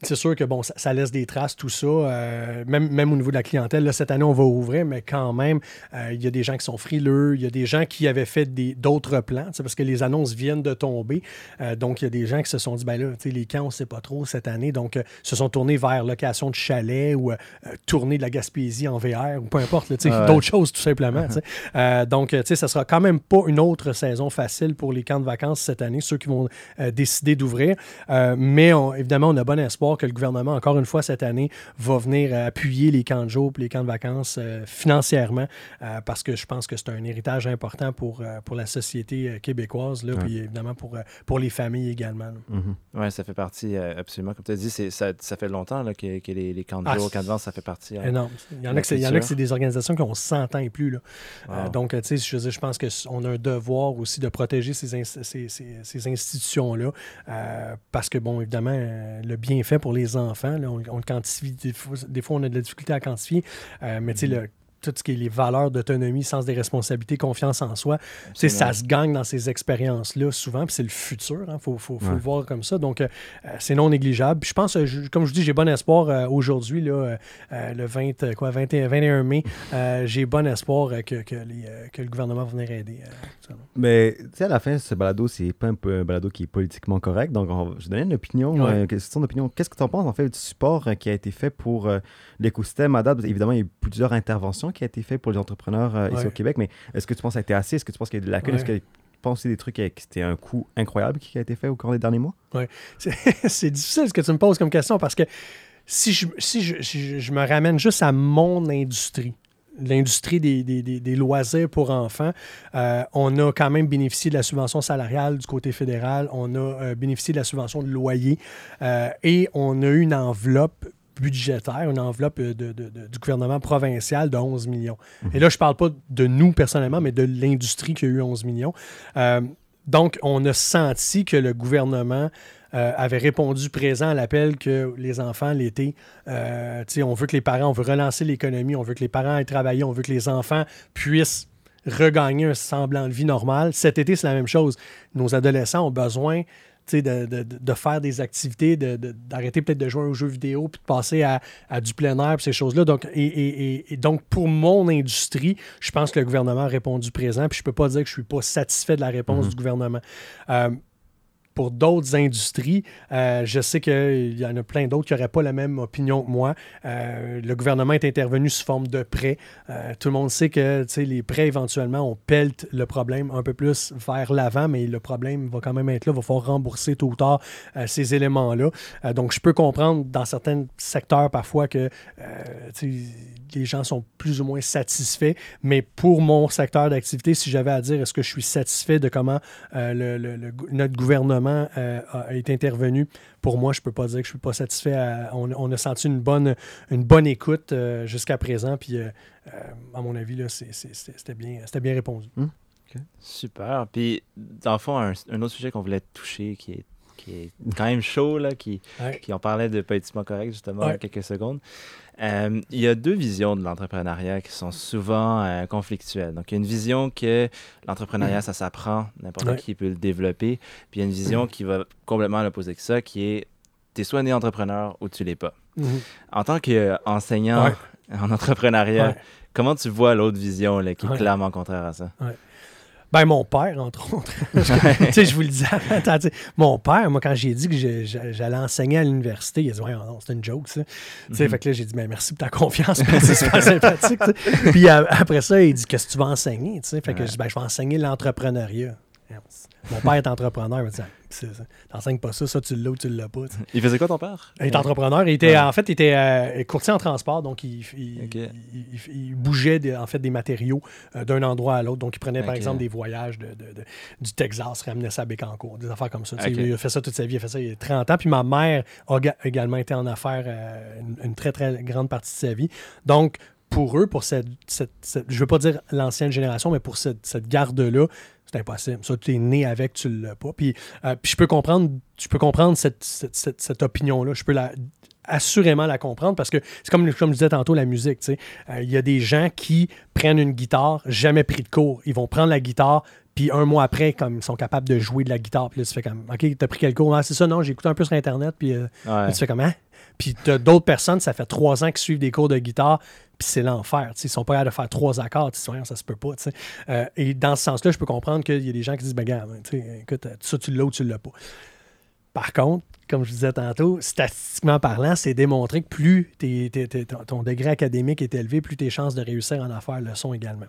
C'est sûr que bon, ça, ça laisse des traces, tout ça. euh, même, même au niveau de la clientèle, là, cette année, on va ouvrir, mais quand même, euh, il y a des gens qui sont frileux, il y a des gens qui avaient fait d'autres plans, parce que les annonces viennent de tomber. Euh, donc, il y a des gens qui se sont dit, ben là, les camps, on ne sait pas trop cette année, donc se sont tournés vers location de chalet ou tournée de la Gaspésie en VR ou peu importe, Ah ouais. d'autres choses tout simplement. [LAUGHS] donc, tu sais, ça sera quand même pas une autre saison facile pour les camps de vacances cette année, ceux qui vont décider d'ouvrir. Mais on- évidemment, on a bon espoir que le gouvernement, encore une fois cette année, va venir appuyer les camps de jour et les camps de vacances euh, financièrement euh, parce que je pense que c'est un héritage important pour, euh, pour la société québécoise, là, Ouais. puis évidemment pour, pour les familles également. Mhm. Oui, ça fait partie, absolument. Comme tu as dit, ça, ça fait longtemps là, que, que les, les camps de Ah, jour, c'est- camps de vente, ça fait partie. Énorme. Il y en a que c'est- des organisations qui ont 100 ans et plus. Là. Wow. donc, tu sais, je, je pense qu'on a un devoir aussi de protéger ces, ins- ces- ces- ces institutions-là parce que, bon, évidemment, le bienfait fait pour les enfants. là. on, on le quantifie, des fois, des fois, on a de la difficulté à quantifier, euh, mais tu sais, le- tout ce qui est les valeurs d'autonomie, sens des responsabilités, confiance en soi, tu sais, ça se gagne dans ces expériences-là souvent, puis c'est le futur, il faut, faut- faut Ouais. le voir comme ça. Donc, euh, euh, c'est non négligeable. Puis je pense, euh, je- comme je vous dis, j'ai bon espoir euh, aujourd'hui, là, euh, le 20, euh, quoi, 21, 21 mai, j'ai bon espoir que, que, les, que le gouvernement va venir aider. Mais tu sais, à la fin, ce balado, c'est pas un peu un balado qui est politiquement correct. Donc, on je donner une opinion. Ouais. euh, que- c'est ton opinion. Qu'est-ce que tu en penses, en fait, du support qui a été fait pour l'écosystème date? Évidemment, il y a eu plusieurs interventions qui ont été faites pour les entrepreneurs euh, ici Ouais. au Québec, mais est-ce que tu penses que ça a été assez? Est-ce que tu penses qu'il y a de lacunes? Ouais. Est-ce que tu penses des trucs que c'était un coût incroyable qui a été fait au cours des derniers mois? [LAUGHS] C'est c'est difficile ce que tu me poses comme question parce que si je, si je, si je- me ramène juste à mon industrie, l'industrie des, des- des- des loisirs pour enfants, euh, on a quand même bénéficié de la subvention salariale du côté fédéral, on a euh, bénéficié de la subvention de loyer euh, et on a eu une enveloppe budgétaire, une enveloppe euh, de- de- de- du gouvernement provincial de 11 millions. Et là, je ne parle pas de nous personnellement, mais de l'industrie qui a eu 11 millions. Euh, donc, on a senti que le gouvernement euh, avait répondu présent à l'appel que les enfants l'été, euh, on veut que les parents, on veut relancer l'économie, on veut que les parents aillent travailler, on veut que les enfants puissent regagner un semblant de vie normale. Cet été, c'est la même chose. Nos adolescents ont besoin de, de- de- faire des activités, de- d'arrêter peut-être de jouer aux jeux vidéo, puis de passer à, à du plein air, puis ces choses-là. Donc, et, et- donc, pour mon industrie, je pense que le gouvernement a répondu présent, puis je peux pas dire que je suis pas satisfait de la réponse du gouvernement. Euh, pour d'autres industries, euh, je sais qu'il y en a plein d'autres qui n'auraient pas la même opinion que moi. Euh, le gouvernement est intervenu sous forme de prêts. Euh, tout le monde sait que les prêts, éventuellement, on pelte le problème un peu plus vers l'avant, mais le problème va quand même être là. Il va falloir rembourser tôt ou tard ces éléments-là. Donc, je peux comprendre dans certains secteurs parfois que les gens sont plus ou moins satisfaits, mais pour mon secteur d'activité, si j'avais à dire est-ce que je suis satisfait de comment notre gouvernement euh, a été intervenu, pour moi, je peux pas dire que je suis pas satisfait. à- on, on a senti une bonne, une bonne écoute euh, jusqu'à présent, puis euh, euh, à mon avis, c'était bien, c'était bien répondu. Super. Puis, dans le fond, un, un autre sujet qu'on voulait toucher qui est, qui est quand même chaud, là, qui, Ouais. qui on parlait de politiquement correct justement il y a Ouais. quelques secondes. Euh, il y a deux visions de l'entrepreneuriat qui sont souvent euh, conflictuelles. Donc, il y a une vision que l'entrepreneuriat, ça s'apprend, n'importe Ouais. qui peut le développer. Puis, il y a une vision qui va complètement à l'opposé que ça, qui est tu es soit né entrepreneur ou tu l'es pas. Mhm. En tant qu'enseignant Ouais. en entrepreneuriat, Ouais. comment tu vois l'autre vision là, qui est clairement contraire à ça? Ben, mon père, entre autres. [LAUGHS] Tu sais, je vous le disais avant, mon père, moi, quand j'ai dit que j'allais enseigner à l'université, il a dit, ouais, non, c'est une joke, ça. Tu sais, Mhm. fait que là, j'ai dit, ben, merci pour ta confiance, [LAUGHS] c'est super sympathique. Puis après ça, il dit, qu'est-ce que tu vas enseigner, tu sais? Fait que Ouais. je dis, ben, je vais enseigner l'entrepreneuriat. Mon père est entrepreneur, il me dit, ça. t'enseignes pas ça, ça, tu l'as ou tu l'as pas. Il faisait quoi ton père? Il est entrepreneur. Il était, Ouais. En fait, il était euh, courtier en transport, donc il, il- Ok. il- il- il bougeait des- en fait des matériaux euh, d'un endroit à l'autre. Donc, il prenait par exemple des voyages de, de- de- du Texas, ramenait ça à Bécancour, des affaires comme ça. Il a fait ça toute sa vie, il a fait ça il y a 30 ans. Puis ma mère a ga- également été en affaires euh, une, une très, très grande partie de sa vie. Donc, pour eux, pour cette, cette- cette- je veux pas dire l'ancienne génération, mais pour cette, cette garde-là, c'est impossible. Ça, tu es né avec, tu l'as pas. Puis, euh, puis je peux comprendre, je peux comprendre cette, cette- cette- cette opinion-là. Je peux la, assurément la comprendre parce que c'est comme, comme je disais tantôt, la musique. Euh, Il y a des gens qui prennent une guitare, jamais pris de cours. Ils vont prendre la guitare, puis un mois après, comme ils sont capables de jouer de la guitare. Puis là, tu fais comme, OK, t'as pris quel cours? Ah, c'est ça, non, j'ai écouté un peu sur Internet, puis euh, Ouais. Là, tu fais comment? Puis t'as d'autres personnes, ça fait trois ans qu'ils suivent des cours de guitare, puis c'est l'enfer. Ils sont pas capables de faire trois accords. Ça se peut pas. Euh, et dans ce sens-là, je peux comprendre qu'il y a des gens qui disent, ben gars, écoute, ça tu l'as ou tu l'as pas. Par contre, comme je disais tantôt, statistiquement parlant, c'est démontré que plus ton, ton degré académique est élevé, plus tes chances de réussir en affaires le sont également.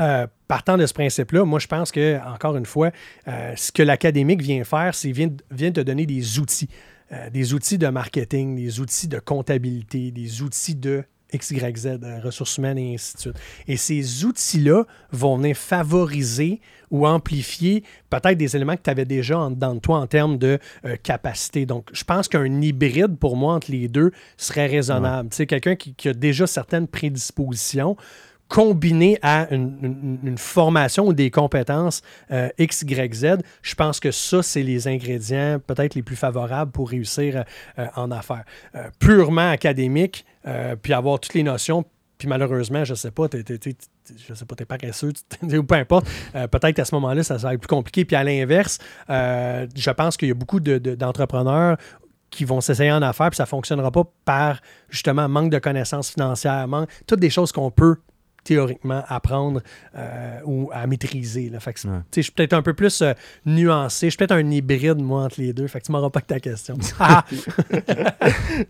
Euh, partant de ce principe-là, moi, je pense que, encore une fois, euh, ce que l'académique vient faire, c'est vient, vient te donner des outils. Euh, des outils de marketing, des outils de comptabilité, des outils de X, Y, Z, euh, ressources humaines et ainsi de suite. Et ces outils-là vont venir favoriser ou amplifier peut-être des éléments que tu avais déjà en dedans de toi en termes de euh, capacité. Donc, je pense qu'un hybride, pour moi, entre les deux, serait raisonnable. Tu sais, quelqu'un qui, qui a déjà certaines prédispositions, combiné à une, formation ou des compétences euh, X, Y, Z, je pense que ça, c'est les ingrédients peut-être les plus favorables pour réussir euh, en affaires. Euh, purement académique, puis avoir toutes les notions, puis malheureusement, je sais pas, t'es, t'es- je sais pas, t'es paresseux, ou peu importe, peut-être qu'à ce moment-là, ça, va être plus compliqué. Puis à l'inverse, je pense qu'il y a beaucoup de- d'entrepreneurs qui vont s'essayer en affaires, puis ça ne fonctionnera pas par justement manque de connaissances financières, manque, toutes des choses qu'on peut théoriquement apprendre euh, ou à maîtriser. Là. Fait que, Ouais. Je suis peut-être un peu plus euh, nuancé. Je suis peut-être un hybride, moi, entre les deux. Fait que tu m'auras pas que ta question. [LAUGHS] ah!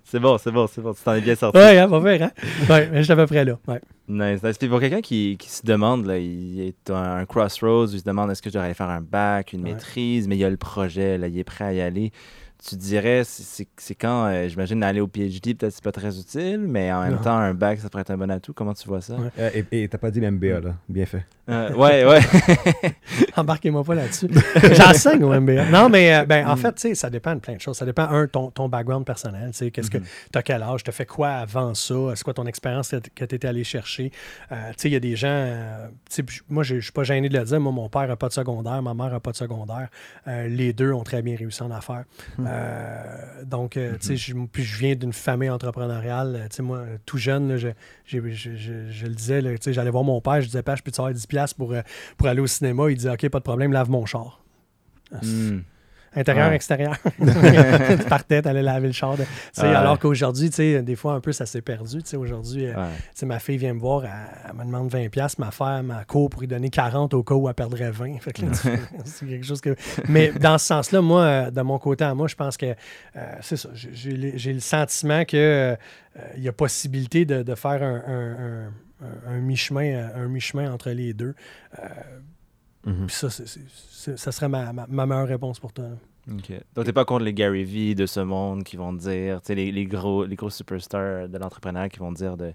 C'est bon, c'est bon, c'est bon. Tu t'en es bien sorti. Ouais, hein, pas faire, hein? Ouais, mais je suis à peu près là. Ouais. Nice, nice. Puis pour quelqu'un qui, qui se demande, là, il est à un crossroads, il se demande est-ce que je devrais aller faire un bac, une maîtrise, mais il y a le projet, là, il est prêt à y aller. Tu dirais, c'est- quand, euh, j'imagine, aller au PhD, peut-être c'est pas très utile, mais en même Non. temps, un bac, ça pourrait être un bon atout. Comment tu vois ça? Ouais. Euh, et t'as pas dit MBA, là. Bien fait. Euh, ouais, ouais. [LAUGHS] Embarquez-moi pas là-dessus. [LAUGHS] J'enseigne au MBA. Non, mais euh, ben, en fait, tu sais, ça dépend de plein de choses. Ça dépend, un, ton, ton background personnel. tu sais, Qu'est-ce que tu as quel âge? Tu as fait quoi avant ça? C'est quoi ton expérience que tu étais allé chercher? Euh, tu sais, il y a des gens. euh, tu sais, puis moi, je suis pas gêné de le dire. Moi, mon père n'a pas de secondaire, ma mère n'a pas de secondaire. Euh, les deux ont très bien réussi en affaires. Euh, donc, tu sais, je- puis je viens d'une famille entrepreneuriale. Euh, Tu sais, moi, tout jeune, là, je, je, je- je le disais, là, tu sais, j'allais voir mon père, je disais, Père, je peux te avoir 10$ piastres pour, pour aller au cinéma? Il disait, OK, pas de problème, lave mon char. Hmm. Intérieur, Ouais. extérieur. [LAUGHS] tu partais, t'allais laver le char. de- tu sais, Ouais. Alors qu'aujourd'hui, tu des fois, un peu, ça s'est perdu. tu Aujourd'hui, euh, Ouais. tu ma fille vient me voir, elle, elle me demande 20$, piastres, ma femme m'a court pour lui donner 40 au cas où elle perdrait 20. Fait que là, tu- [LAUGHS] c'est quelque chose que... Mais dans ce sens-là, moi, euh, de mon côté à moi, je pense que euh, c'est ça. J'ai- J'ai le- sentiment qu'il y a possibilité de, de faire un, un- un- un- un mi-chemin un mi-chemin entre les deux. Mhm. Puis ça, c'est- ça serait ma, ma- ma meilleure réponse pour toi. là. OK. Donc, t'es pas contre les Gary Vee de ce monde qui vont dire, tu sais, les, les gros, les gros superstars de l'entrepreneuriat qui vont dire de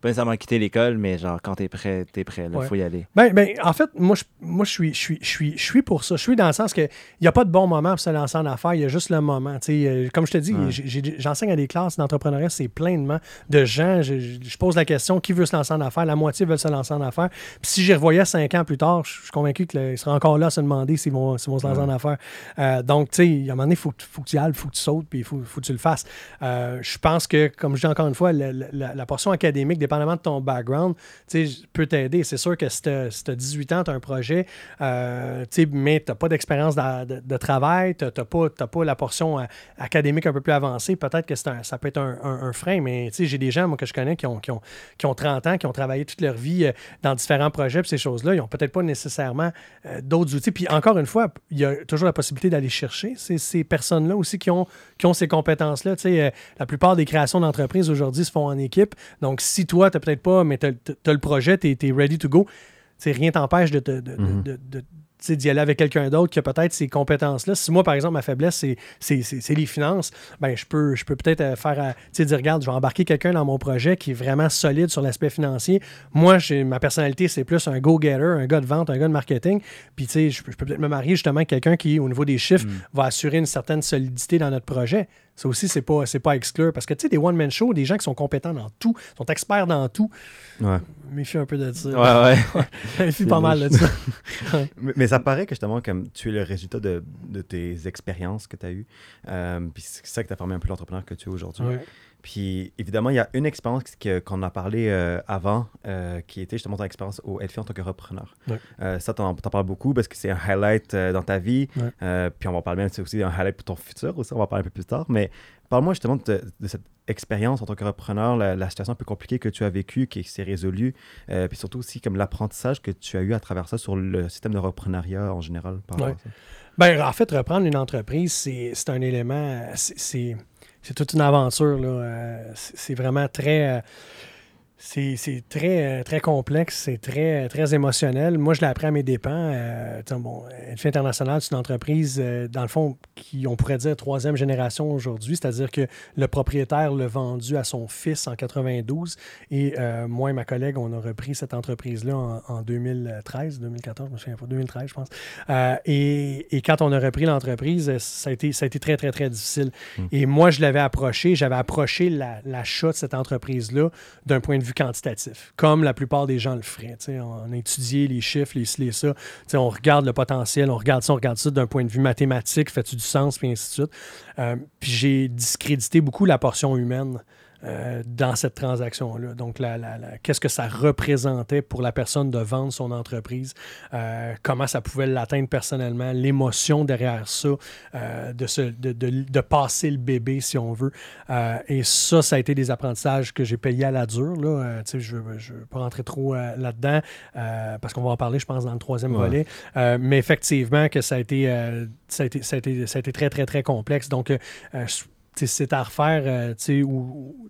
pas nécessairement quitter l'école, mais genre, quand t'es prêt, t'es prêt, là, Ouais. faut y aller. Ben, ben, en fait, moi, je, moi, je suis, je suis, je suis, je suis pour ça. Je suis dans le sens que il n'y a pas de bon moment pour se lancer en affaires. Il y a juste le moment. Tu sais, euh, comme je te dis, Ouais. j'enseigne à des classes d'entrepreneuriat. C'est pleinement de gens. Je, je- pose la question qui veut se lancer en affaires? La moitié veulent se lancer en affaires. Puis si j'y revoyais cinq ans plus tard, je suis convaincu qu'ils seraient encore là à se demander s'ils vont, vont se lancer en affaires. Euh, donc, tu sais, à un moment donné, il faut, que- faut que tu y ailles, il faut que tu sautes, puis il faut, faut que tu le fasses. Euh, je pense que, comme je dis encore une fois, la, la- la portion académique, dépendamment de ton background, tu peut t'aider. C'est sûr que si tu as 18 ans, tu as un projet, euh, mais tu n'as pas d'expérience de, travail, tu n'as pas, pas la portion euh, académique un peu plus avancée, peut-être que un- ça peut être un, un- un frein, mais j'ai des gens moi, que je connais qui ont, qui, ont, qui ont 30 ans, qui ont travaillé toute leur vie euh, dans différents projets, puis ces choses-là, ils n'ont peut-être pas nécessairement euh, d'autres outils. Puis encore une fois, il y a toujours la possibilité d'aller chercher ces, personnes-là aussi qui ont, qui ont ces compétences-là. Euh, la plupart des créations d'entreprises aujourd'hui se font en équipe. Donc, si toi, tu n'as peut-être pas, mais tu as, le projet, tu es, ready to go, tu sais, rien t'empêche de, de, de- Mhm. de- d'y aller avec quelqu'un d'autre qui a peut-être ces compétences-là. Si moi, par exemple, ma faiblesse, c'est, c'est, c'est- c'est les finances, ben, je peux, je peux peut-être euh, faire, euh, tu sais, dire, regarde, je vais embarquer quelqu'un dans mon projet qui est vraiment solide sur l'aspect financier. Moi, j'ai, ma personnalité, c'est plus un go-getter, un gars de vente, un gars de marketing. Puis, tu sais, je, peux je peux peut-être me marier justement avec quelqu'un qui, au niveau des chiffres, va assurer une certaine solidité dans notre projet. Ça aussi, c'est pas, pas à exclure. Parce que, tu sais, des one-man shows, des gens qui sont compétents dans tout, sont experts dans tout, Ouais. méfie un peu de ça. Ouais, ouais. [LAUGHS] méfie pas mal de ça. [LAUGHS] Mais, mais ça paraît que justement, comme tu es le résultat de, de tes expériences que tu as eues. euh, puis c'est ça que tu as formé un peu l'entrepreneur que tu es aujourd'hui. Ouais. Puis évidemment, il y a une expérience que- qu'on a parlé euh, avant, euh, qui était justement ton expérience au Elfie en tant que repreneur. Ouais. Euh, ça, tu en, parles beaucoup parce que c'est un highlight euh, dans ta vie. Ouais. Puis on va parler même, c'est aussi un highlight pour ton futur aussi, on va en parler un peu plus tard. Mais parle-moi justement de, de cette expérience en tant que repreneur, la, la situation un peu compliquée que tu as vécue, qui s'est résolue, puis surtout aussi comme l'apprentissage que tu as eu à travers ça sur le système de reprenariat en général. Par rapport Ouais. à ça. Ben, en fait, reprendre une entreprise, c'est c'est un élément, c'est- c'est toute une aventure. là. Euh, C'est c'est vraiment très. C'est très, euh, très complexe, c'est très, très émotionnel. Moi, je l'ai appris à mes dépens. Euh, bon, Elfi International, c'est une entreprise, euh, dans le fond, qui, on pourrait dire, troisième génération aujourd'hui, c'est-à-dire que le propriétaire l'a vendu à son fils en 92 et euh, moi et ma collègue, on a repris cette entreprise-là en, en 2013, 2014, je me souviens pas, 2013, je pense. Et, et quand on a repris l'entreprise, ça a, été, ça a été très, très, très difficile. Et moi, je l'avais approché, j'avais approché la- l'achat de cette entreprise-là d'un point de vue vue quantitatif, comme la plupart des gens le feraient. tu sais. On a étudié les chiffres, les ci, les ça. On regarde le potentiel, on regarde ça, on regarde ça d'un point de vue mathématique, fait-tu du sens, puis ainsi de suite. Euh, puis j'ai discrédité beaucoup la portion humaine euh, dans cette transaction-là. Donc, la, la- la- qu'est-ce que ça représentait pour la personne de vendre son entreprise, euh, comment ça pouvait l'atteindre personnellement, l'émotion derrière ça, euh, de, se, de, de- de passer le bébé, si on veut. Et ça, ça a été des apprentissages que j'ai payés à la dure. Là. Je ne veux pas rentrer trop là-dedans, parce qu'on va en parler, je pense, dans le troisième Ouais. volet. Mais effectivement, que ça a été, ça a été, ça a été, ça a été très, très, très complexe. Donc, je- c'est à refaire. euh,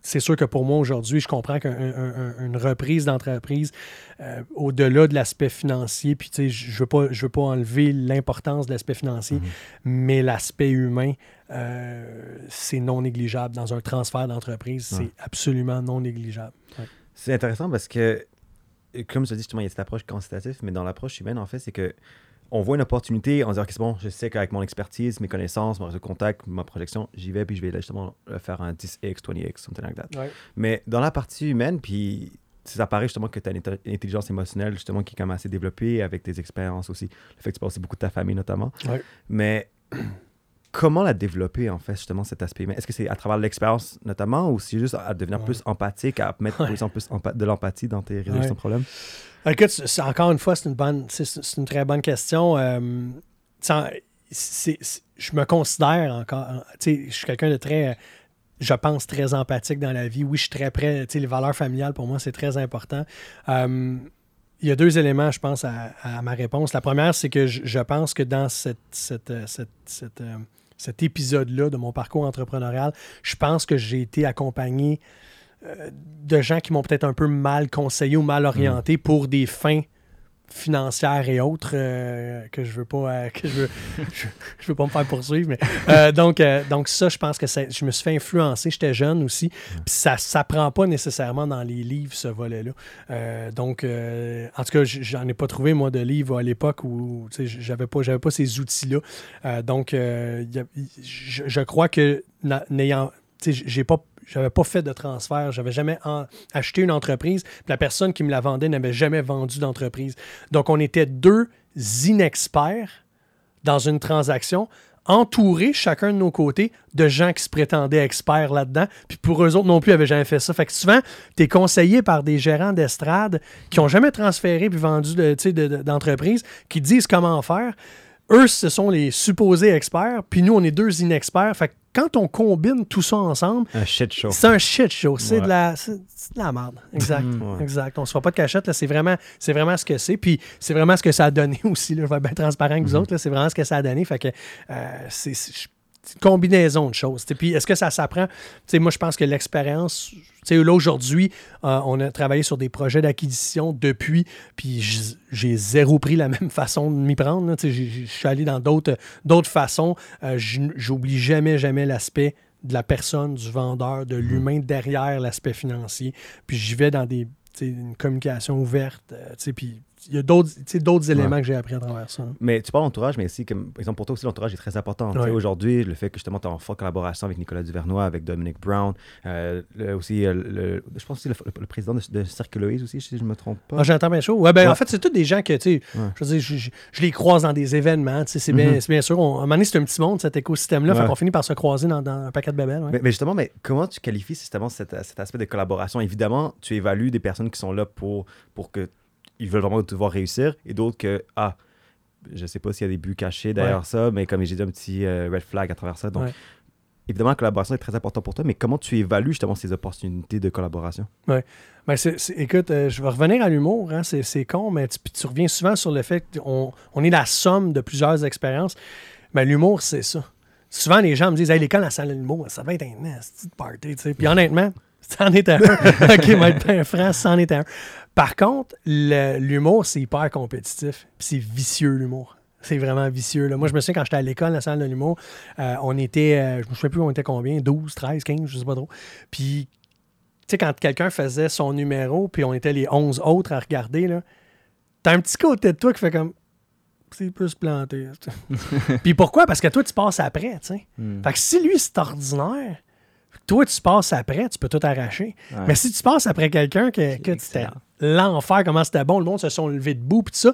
c'est sûr que pour moi, aujourd'hui, je comprends qu'une reprise d'entreprise, euh, au-delà de l'aspect financier, puis tu sais, je ne veux, pas- veux pas enlever l'importance de l'aspect financier, mais l'aspect humain, euh, c'est non négligeable. Dans un transfert d'entreprise, Ouais. c'est absolument non négligeable. Ouais. C'est intéressant parce que, comme je te dis, justement, il y a cette approche quantitative, mais dans l'approche humaine, en fait, c'est que on voit une opportunité, on se dit, OK, c'est bon, je sais qu'avec mon expertise, mes connaissances, mon réseau de contact, ma projection, j'y vais, puis je vais là, justement faire un 10x, 20x, something like that. Ouais. Mais dans la partie humaine, puis ça paraît justement que tu as une intelligence émotionnelle, justement, qui est quand même assez développée avec tes expériences aussi. Le fait que tu aussi beaucoup de ta famille, notamment. Ouais. Mais comment la développer, en fait, justement, cet aspect humain? Est-ce que c'est à travers l'expérience, notamment, ou c'est juste à devenir Ouais. plus empathique, à mettre Ouais. plus en plus de l'empathie dans tes résolutions Ouais. de problèmes? Écoute, c'est- c'est- encore une fois, c'est une bonne, c'est- une très bonne question. Euh, je me considère encore, tu sais, je suis quelqu'un de très, je pense très empathique dans la vie. Oui, je suis très près. Tu sais, les valeurs familiales pour moi c'est très important. Euh, il y a deux éléments, je pense, à, à ma réponse. La première, c'est que je, je pense que dans cette, cette, euh, cette- cette, euh, cet épisode-là de mon parcours entrepreneurial, je pense que j'ai été accompagné euh, de gens qui m'ont peut-être un peu mal conseillé ou mal orienté pour des fins financières et autres euh, que je veux pas euh, que je veux, [LAUGHS] je, je veux pas me faire poursuivre mais euh, donc donc ça je pense que ça- je me suis fait influencer j'étais jeune aussi puis ça s'apprend pas nécessairement dans les livres ce volet là donc en tout cas j'en ai pas trouvé moi de livre à l'époque où tu sais, j'avais pas j'avais pas ces outils là donc y je, je crois que na- n'ayant tu sais, j'ai pas j'avais pas fait de transfert, j'avais jamais acheté une entreprise, la personne qui me la vendait n'avait jamais vendu d'entreprise. Donc on était deux inexperts dans une transaction, entourés chacun de nos côtés de gens qui se prétendaient experts là-dedans, puis pour eux autres non plus, n'avaient jamais fait ça. Fait que souvent, tu es conseillé par des gérants d'estrade qui ont jamais transféré puis vendu de- tu sais, de- de- d'entreprise, qui disent comment faire. Eux, ce sont les supposés experts, puis nous, on est deux inexperts. Fait que quand on combine tout ça ensemble, Un shit show. c'est un shit show. C'est Ouais. de la, c'est c'est de la merde. Exact. Ouais. Exact. On se fait pas de cachette. là. C'est vraiment, c'est vraiment ce que c'est. Puis c'est vraiment ce que ça a donné [LAUGHS] aussi. Là. Je vais être bien transparent avec vous autres. là. C'est vraiment ce que ça a donné. Fait que euh, c'est c'est- combinaison de choses. Puis est-ce que ça s'apprend? Moi, je pense que l'expérience. Là, aujourd'hui, euh, on a travaillé sur des projets d'acquisition depuis, puis j'ai zéro pris la [LAUGHS] même façon de m'y prendre. Je suis allé dans d'autres d'autres façons. Euh, J'oublie jamais, jamais l'aspect de la personne, du vendeur, de l'humain derrière l'aspect financier. Puis j'y vais dans des, une communication ouverte. euh, puis il y a d'autres éléments que j'ai appris à travers ça. Mais tu parles d'entourage, mais aussi, comme, par exemple, pour toi aussi, l'entourage est très important. Ouais. Aujourd'hui, le fait que justement, tu es en forte collaboration avec Nicolas Duvernois, avec Dominic Brown, euh, le- aussi, euh, le, je pense aussi le, le- président de, de Circuloise aussi, si je ne me trompe pas. Ah, J'entends bien chaud. Ouais, ben, Ouais. En fait, c'est tous des gens que, tu sais, je veux dire, je, je- je les croise dans des événements. C'est bien, c'est bien sûr. On, à un moment donné, c'est un petit monde, cet écosystème-là. Fait qu'on finit par se croiser dans, dans un paquet de. Mais, mais justement, mais comment tu qualifies justement cet, cet aspect de collaboration? Évidemment, tu évalues des personnes qui sont là pour, pour que ils veulent vraiment te voir réussir et d'autres que, ah, je sais pas s'il y a des buts cachés derrière Ouais. ça, mais comme j'ai dit, un petit euh, red flag à travers ça. Donc, Ouais. évidemment, la collaboration est très importante pour toi, mais comment tu évalues justement ces opportunités de collaboration? Ben, c'est- c'est- écoute, euh, je vais revenir à l'humour. hein, c'est, con, mais tu, reviens souvent sur le fait qu'on on est la somme de plusieurs expériences. Mais l'humour, c'est ça. Souvent, les gens me disent hey, l'école à salle de l'humour, ça va être un nasty party. tu sais. Puis honnêtement, c'en était un. [LAUGHS] OK, va être bien franc, c'en était un. Par contre, l'humour, c'est hyper compétitif. Puis c'est vicieux, l'humour. C'est vraiment vicieux. là. Moi, je me souviens quand j'étais à l'école, la salle de l'humour, euh, on était, euh, je me souviens plus, on était combien 12, 13, 15, je sais pas trop. Puis tu sais, quand quelqu'un faisait son numéro, puis on était les 11 autres à regarder, là, t'as un petit côté de toi qui fait comme. C'est peut se planter. [LAUGHS] puis pourquoi? Parce que toi, tu passes après, tu sais. Fait que si lui, c'est ordinaire, Toi, tu passes après, tu peux tout arracher. Ouais. Mais si tu passes après quelqu'un que, que c'était l'enfer, comment c'était bon, le monde se sont levés debout, puis tout ça,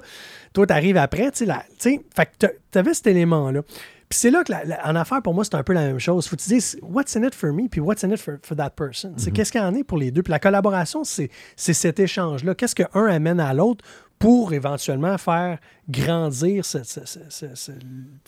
toi, tu arrives après, tu sais, fait que tu avais cet élément-là. Puis c'est là que, la- la- en affaires, pour moi, c'est un peu la même chose. Faut que tu dises, what's in it for me, puis what's in it for, for that person? C'est qu'est-ce qu'il y en est pour les deux? Puis la collaboration, c'est c'est cet échange-là. Qu'est-ce qu'un amène à l'autre pour éventuellement faire grandir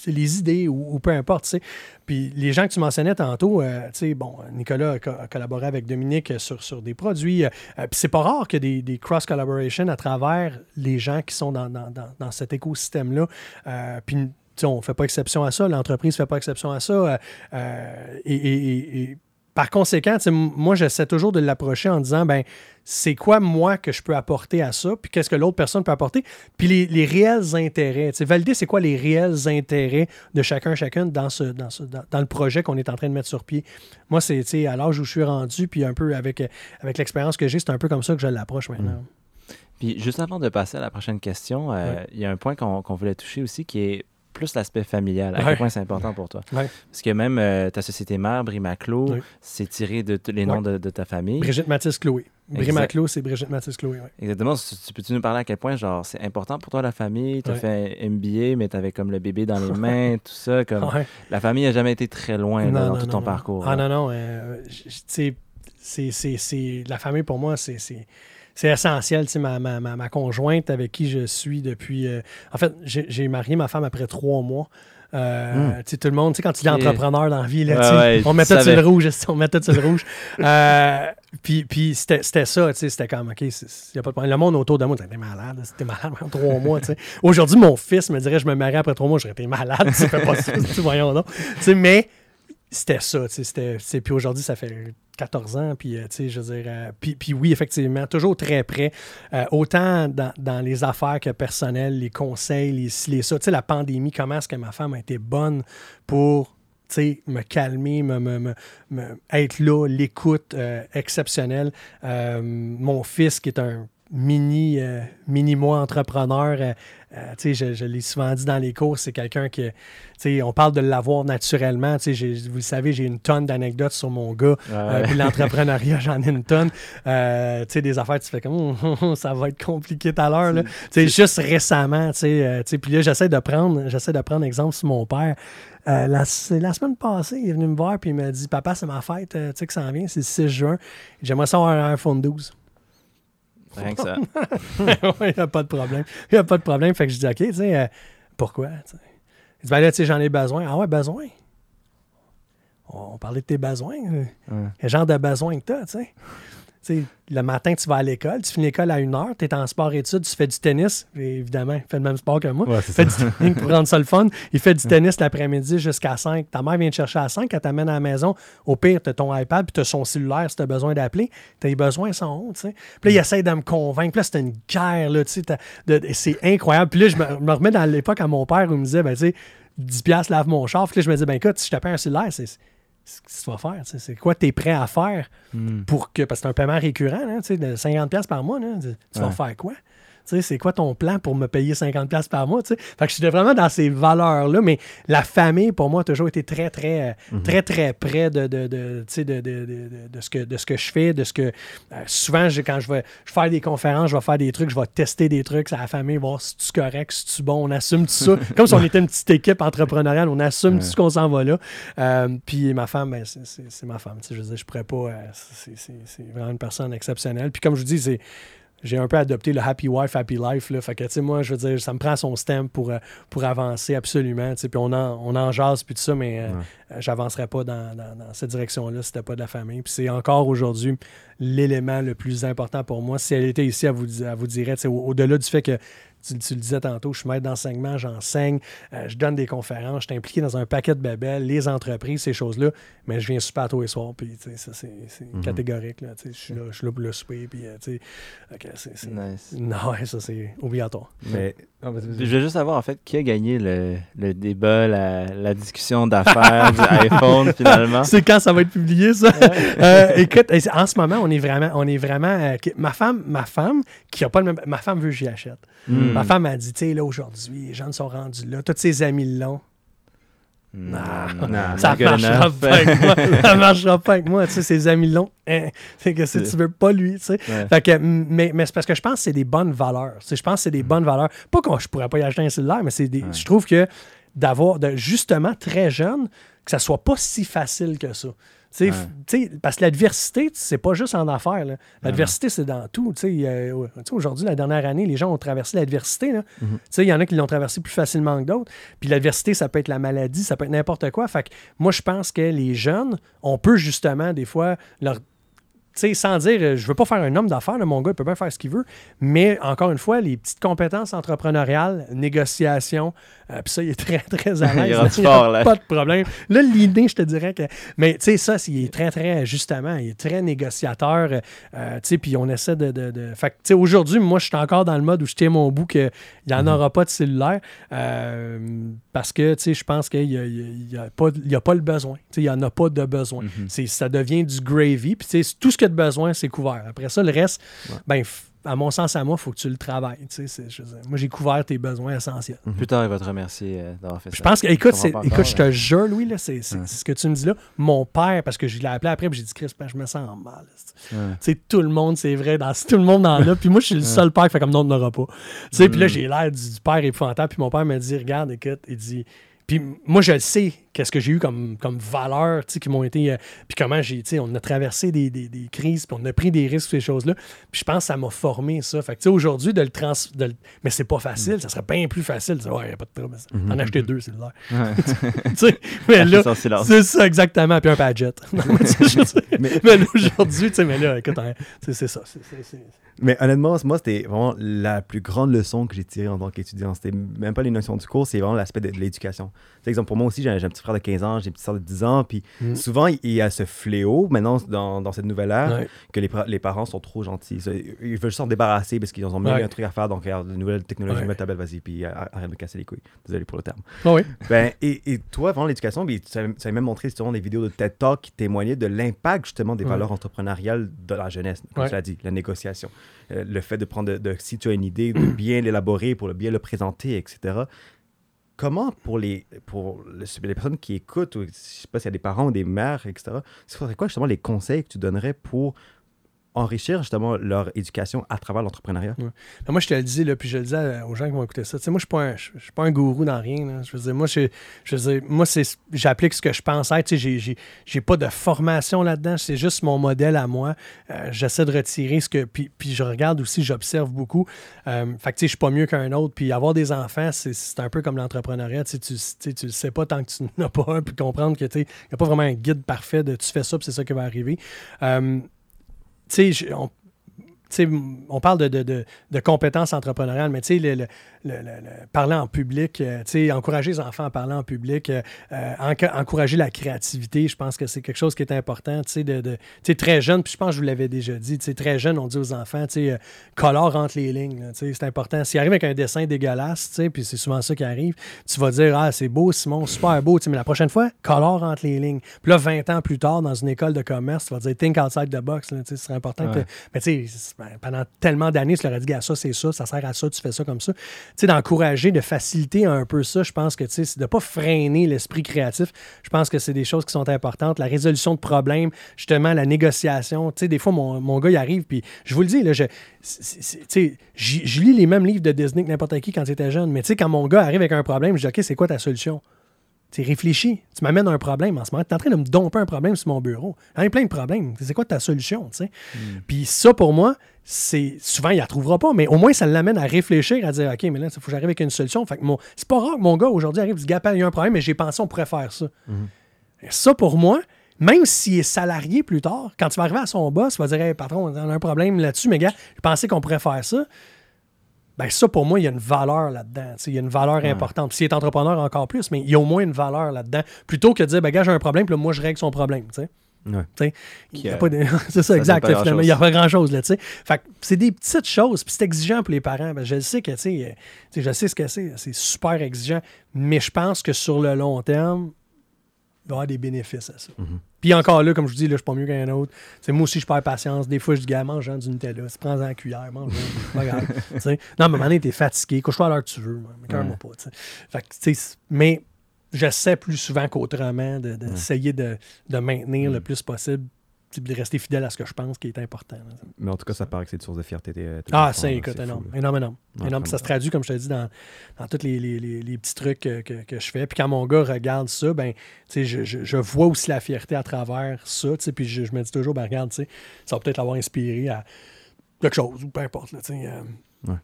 les idées ou, peu importe. tu sais. Puis les gens que tu mentionnais tantôt, euh, bon, Nicolas a, co- a collaboré avec Dominique sur, sur des produits. euh, euh, puis c'est pas rare a des, des cross-collaborations à travers les gens qui sont dans, dans- dans- cet écosystème-là. Euh, puis on ne fait pas exception à ça, l'entreprise ne fait pas exception à ça. euh, par conséquent, moi, j'essaie toujours de l'approcher en disant, ben, c'est quoi, moi, que je peux apporter à ça, puis qu'est-ce que l'autre personne peut apporter, puis les, les réels intérêts. Valider, c'est quoi les réels intérêts de chacun, chacune dans, ce, dans, ce- dans, dans le projet qu'on est en train de mettre sur pied. Moi, c'est, à l'âge où je suis rendu, puis un peu avec, avec l'expérience que j'ai, c'est un peu comme ça que je l'approche maintenant. Puis juste avant de passer à la prochaine question, euh, Ouais. il y a un point qu'on qu'on voulait toucher aussi qui est plus l'aspect familial. À Ouais. quel point c'est important pour toi? Ouais. Parce que même euh, ta société mère, Brimaclo, Oui. c'est tiré de tous les noms de, de ta famille. Brigitte Mathis Chloé. Brimaclo, c'est Brigitte Mathis Chloé, ouais. Exactement. Tu tu peux-tu nous parler à quel point, genre, c'est important pour toi, la famille? Tu as fait un MBA, mais tu avais comme le bébé dans les mains, tout ça. Comme... La famille n'a jamais été très loin là, dans tout ton parcours. Ah là. non, non. euh, c'est- la famille, pour moi, c'est, c'est, essentiel. Tu sais, Ma, ma, ma, ma conjointe avec qui je suis depuis... euh, en fait, j'ai, marié ma femme après trois mois. Euh, tu sais, tout le monde, tu sais, quand tu es entrepreneur dans la vie, là, Ouais, tu sais, ouais, on met tu tout sur le rouge, [LAUGHS] on met tout sur le rouge. Euh, puis puis c'était, ça, tu sais, c'était comme, OK, il n'y a pas de problème. Le monde autour de moi, t'es malade, c'était malade pendant trois mois, tu sais. Aujourd'hui, mon fils me dirait, je me marie après trois mois, j'aurais été malade, [LAUGHS] tu fais pas ça, tu voyons donc. Tu sais, mais c'était ça, c'était, puis aujourd'hui, ça fait 14 ans, puis, euh, je veux dire, euh, puis, puis oui, effectivement, toujours très près, euh, autant dans, dans les affaires que personnelles, les conseils, les les ça, tu sais, la pandémie, comment est-ce que ma femme a été bonne pour, tu sais, me calmer, me, me- me- être là, l'écoute exceptionnelle. Mon fils, qui est un mini, euh, mini moi entrepreneur, euh, euh, je, je l'ai souvent dit dans les cours, c'est quelqu'un qui, on parle de l'avoir naturellement, vous le savez, j'ai une tonne d'anecdotes sur mon gars, Ouais. l'entrepreneuriat, [LAUGHS] j'en ai une tonne. Des affaires, tu fais comme, Hum, hum, hum, ça va être compliqué tout à l'heure, juste récemment, puis là, j'essaie de prendre, j'essaie de prendre exemple sur mon père. La, c'est la semaine passée, il est venu me voir puis il m'a dit Papa, c'est ma fête, tu sais que ça en vient, c'est le 6 juin. J'aimerais ça avoir un iPhone 12. Rien que ça. [LAUGHS] Il n'y a pas de problème. Il n'y a pas de problème. Fait que je dis OK, tu sais, euh, pourquoi? Il dit Ben là, tu sais, j'en ai besoin. Ah ouais, besoin? On, on parlait de tes besoins. Ouais. Quel genre de besoin que tu as, tu sais? Le matin, tu vas à l'école, tu finis l'école à une heure, tu es en sport-études, tu fais du tennis. Et évidemment, il fait le même sport que moi. Ouais, c'est fait ça. du tennis pour rendre ça le fun. Il fait du tennis l'après-midi jusqu'à 5. Ta mère vient te chercher à 5, elle t'amène à la maison. Au pire, tu as ton iPad puis tu as son cellulaire si tu as besoin d'appeler. Tes besoins sont hauts, tu sais. Puis là, il essaie de me convaincre. Puis là, c'était une guerre, là, tu sais. t'as- de- de- C'est incroyable. Puis là, je me, me remets dans l'époque à mon père où il me disait, ben, tu sais, 10$ piastres, lave mon char. Puis là, je me disais, ben, écoute, si je te paye un cellulaire, c'est. C'est ce que tu vas faire, c'est quoi tu es prêt à faire Hmm. pour que, parce que c'est un paiement récurrent, sais, de 50$ piastres par mois, là, tu vas faire quoi? Tu sais, c'est quoi ton plan pour me payer 50$ piastres par mois? tu sais? Fait que j'étais vraiment dans ces valeurs-là, mais la famille, pour moi, a toujours été très, très, euh, très, très près de, de, de, tu de, de, de, de- de ce que, de ce que je fais, de ce que. euh, souvent, quand je vais je vais faire des conférences, je vais faire des trucs, je vais tester des trucs à la famille, voir si c'est correct, si c'est bon, on assume tout ça. [LAUGHS] Comme si on était une petite équipe entrepreneuriale, on assume tout ce qu'on s'en va là. Euh, puis ma femme, ben, c'est- ma femme. tu sais, Je veux dire, je pourrais pas. euh, c'est vraiment une personne exceptionnelle. Puis comme je vous dis, c'est j'ai un peu adopté le happy wife, happy life. Là. Fait que, tu sais, moi, je veux dire, ça me prend son stem pour, euh, pour avancer absolument. tu sais, Puis on en, on en jase, puis tout ça, mais euh, euh, j'avancerais pas dans, dans- dans cette direction-là si c'était pas de la famille. Puis c'est encore aujourd'hui l'élément le plus important pour moi. Si elle était ici, elle vous, elle vous dirait, au- au-delà du fait que tu, tu le disais tantôt, je suis maître d'enseignement, j'enseigne, euh, je donne des conférences, je suis impliqué dans un paquet de bébelles, les entreprises, ces choses-là, mais je viens super à tous les soirs, puis tu sais, ça, c'est c'est Mhm. catégorique. Là, tu sais, je, suis là, je suis là pour le souper, puis euh, tu sais, ok, c'est- c'est- Nice. [LAUGHS] Non, ouais, ça, c'est obligatoire. Mais. Je veux juste savoir, en fait, qui a gagné le, le débat, la, la discussion d'affaires du [LAUGHS] iPhone, finalement? C'est quand ça va être publié, ça? Euh, écoute, et en ce moment, on est vraiment, on est vraiment. euh, ma femme, ma femme, qui a pas le même. Ma femme veut que j'y achète. Hmm. Ma femme a dit, tu sais, là, aujourd'hui, les jeunes sont rendus là. Tous ses amis l'ont. Non, non, Ça good marchera pas avec moi. [LAUGHS] Ça marchera pas avec moi. Tu sais, ses amis longs, hein, c'est que si tu veux pas lui, tu sais. Ouais. Fait que, mais, mais c'est parce que je pense que c'est des bonnes valeurs. Tu sais, je pense que c'est des Mm. bonnes valeurs. Pas que je pourrais pas y acheter un cellulaire, mais c'est des. Je trouve que d'avoir, de, justement, très jeune, que ça soit pas si facile que ça. Ouais. parce que l'adversité, c'est pas juste en affaires. L'adversité, c'est dans tout. Sais, Aujourd'hui, la dernière année, les gens ont traversé l'adversité. sais, Il y en a qui l'ont traversé plus facilement que d'autres. Puis l'adversité, ça peut être la maladie, ça peut être n'importe quoi. Fait que moi, je pense que les jeunes, on peut justement, des fois, leur sans dire, euh, je veux pas faire un homme d'affaires, mon gars, il peut bien faire ce qu'il veut, mais encore une fois, les petites compétences entrepreneuriales, négociation, euh, puis ça, il est très, très à [LAUGHS] Il est l'aise. Il a fort, là. Pas de problème. Là, l'idée, je te dirais que. Mais tu sais, ça, c'est- il est très, très, justement, il est très négociateur, euh, euh, tu sais, puis on essaie de. de, de- Fait que, tu sais, aujourd'hui, moi, je suis encore dans le mode où je tiens mon bout qu'il n'y en aura pas de cellulaire, euh, parce que, tu sais, je pense qu'il n'y a, il y a pas, il y a pas le besoin. Tu sais, il n'y en a pas de besoin. C'est- Ça devient du gravy, puis tu sais, tout ce qu'il y a de besoin, c'est couvert. Après ça, le reste, ben, à mon sens, à moi, il faut que tu le travailles. tu sais, je dire, moi, j'ai couvert tes besoins essentiels. Plus tard, il va te remercier euh, d'avoir fait Je ça. pense que, écoute, pas écoute, je te jure, Louis, là, c'est, ce que tu me dis là. Mon père, parce que je l'ai appelé après, puis j'ai dit, Chris, ben, je me sens mal. Tu sais, tout le monde, c'est vrai, dans, tout le monde en a. Puis moi, je suis le seul père qui fait comme non, on n'aura pas. Tu sais, puis Mm. là, j'ai l'air du, du père épouvantable. Puis mon père me dit, regarde, écoute, il dit. Puis moi, je le sais, qu'est-ce que j'ai eu comme, comme valeur, tu sais, qui m'ont été. euh, puis comment j'ai, tu sais, on a traversé des, des- des crises, puis on a pris des risques, ces choses-là. Puis je pense que ça m'a formé, ça. Fait que, tu sais, aujourd'hui, de le trans. de le- Mais c'est pas facile, ça serait bien plus facile. de dire, Ouais, y a pas de trouble. En acheter deux, c'est l'air. Ouais. [LAUGHS] Tu sais, mais là, c'est ça, exactement. Puis un padjet. [LAUGHS] Non, mais tu [LAUGHS] aujourd'hui, tu sais, mais là, écoute, hein, c'est ça. Mais honnêtement, moi, c'était vraiment la plus grande leçon que j'ai tirée en tant qu'étudiant. C'était même pas les notions du cours, c'est vraiment l'aspect de, de l'éducation. Exemple, pour moi aussi, j'ai un petit frère de 15 ans, j'ai une petite soeur de 10 ans, puis Mm. souvent, il y a ce fléau, maintenant, dans, dans cette nouvelle ère, Ouais. que les, pa- les parents sont trop gentils. Ils veulent s'en débarrasser parce qu'ils ont mis Ouais. un truc à faire, donc regarde, de nouvelles technologies, Ouais. nouvelle tablette, vas-y, puis arrête de me casser les couilles. Désolé pour le terme. Ah oui. Ben, et, et toi, vraiment, l'éducation, tu avais tu avais même montré justement des vidéos de TED Talk qui témoignaient de l'impact justement des Ouais. valeurs entrepreneuriales de la jeunesse, comme tu l'as dit, la négociation, Euh, le fait de prendre, de, de- si tu as une idée, de [CLEARS THROAT] bien l'élaborer pour le bien le présenter, etc. Comment pour les, pour le- les personnes qui écoutent, ou je sais pas s'il y a des parents ou des mères, etc., ce serait quoi justement les conseils que tu donnerais pour enrichir justement leur éducation à travers l'entrepreneuriat? Moi, je te le dis, puis je le dis aux gens qui vont écouter ça. Moi, je je, je suis pas un gourou dans rien. Je veux moi, je, je j'applique ce que je pense être. J'ai, j'ai pas de formation là-dedans. C'est juste mon modèle à moi. Euh, j'essaie de retirer ce que. Puis, je regarde aussi, j'observe beaucoup. Euh, fait que, je suis pas mieux qu'un autre. Puis avoir des enfants, c'est, un peu comme l'entrepreneuriat. Tu tu le sais pas tant que tu n'as pas un. Puis comprendre que, il n'y a pas vraiment un guide parfait de tu fais ça, puis c'est ça qui va arriver. Euh, tu sais, on, parle de, compétences entrepreneuriales, mais tu sais, le, le- le- le- le- parler en public, euh, encourager les enfants à parler en public, euh, euh, encourager la créativité, je pense que c'est quelque chose qui est important, de, de- très jeune, puis je pense que je vous l'avais déjà dit, très jeune, on dit aux enfants, euh, colore entre les lignes, c'est important. S'il arrive avec un dessin dégueulasse, puis c'est souvent ça qui arrive, tu vas dire, ah, c'est beau, Simon, super beau, mais la prochaine fois, colore entre les lignes. Puis là, 20 ans plus tard, dans une école de commerce, tu vas dire, think outside the box, là, ce serait important que mais tu sais, c'est- ben, pendant tellement d'années, tu leur as dit, gars, ça, c'est ça, ça sert à ça, tu fais ça comme ça. D'encourager, de faciliter un peu ça, je pense que, c'est de ne pas freiner l'esprit créatif. Je pense que c'est des choses qui sont importantes. La résolution de problèmes, justement, la négociation. Tu sais, des fois, mon, mon gars, il arrive, puis je vous le dis, là, je, lis les mêmes livres de Disney que n'importe qui quand il était jeune. Mais tu sais, quand mon gars arrive avec un problème, je dis, OK, c'est quoi ta solution? Tu réfléchis. Tu m'amènes un problème en ce moment. Tu es en train de me domper un problème sur mon bureau. J'en ai plein de problèmes. C'est quoi ta solution? sais? Puis ça, pour moi, c'est souvent, il la trouvera pas, mais au moins, ça l'amène à réfléchir, à dire OK, mais là, il faut que j'arrive avec une solution. Fait que mon... c'est pas rare que mon gars aujourd'hui arrive et dit il y a un problème, mais j'ai pensé on pourrait faire ça. Et Ça, pour moi, même s'il est salarié plus tard, quand il va arriver à son boss, il va dire Hey, patron, on a un problème là-dessus, mais gars, je pensais qu'on pourrait faire ça. Ben ça, pour moi, il y a une valeur là-dedans. Il y a une valeur importante. Puis S'il est entrepreneur, encore plus, mais il y a au moins une valeur là-dedans. Plutôt que de dire, ben, gars, j'ai un problème, puis là, moi, je règle son problème. Ouais. Qui, de- [LAUGHS] c'est ça, exact. finalement, il n'y a pas grand-chose. Là, tu sais. fait que c'est des petites choses, puis c'est exigeant pour les parents. Je sais que, tu sais, euh, tu sais, je sais ce que c'est. C'est super exigeant. Mais je pense que sur le long terme, il va y avoir des bénéfices à ça. Puis encore là, comme je vous dis, là, je suis pas mieux qu'un autre. Moi aussi, je perds patience. Des fois, je dis, gars, mange du Nutella. Tu prends en cuillère, mange pas grave. [LAUGHS] Non, mais à un moment donné, t'es fatigué. Couche-toi à l'heure que tu veux. Mais calme-moi pas. Fait mais j'essaie plus souvent qu'autrement de- d'essayer de, de maintenir Mm. le plus possible, de rester fidèle à ce que je pense qui est important. là. Mais en tout cas, ça paraît que c'est une source de fierté. euh, Ah, enfants, c'est écoute, énorme, énorme, énorme. Ouais, énorme. Puis ça se traduit, comme je te dis, dans, dans tous les, les- les- les petits trucs que, que- que je fais. Puis quand mon gars regarde ça, ben, je, je- je vois aussi la fierté à travers ça. Puis je, je me dis toujours, ben, regarde, ça va peut-être l'avoir inspiré à quelque chose, ou peu importe. là, euh, Ouais.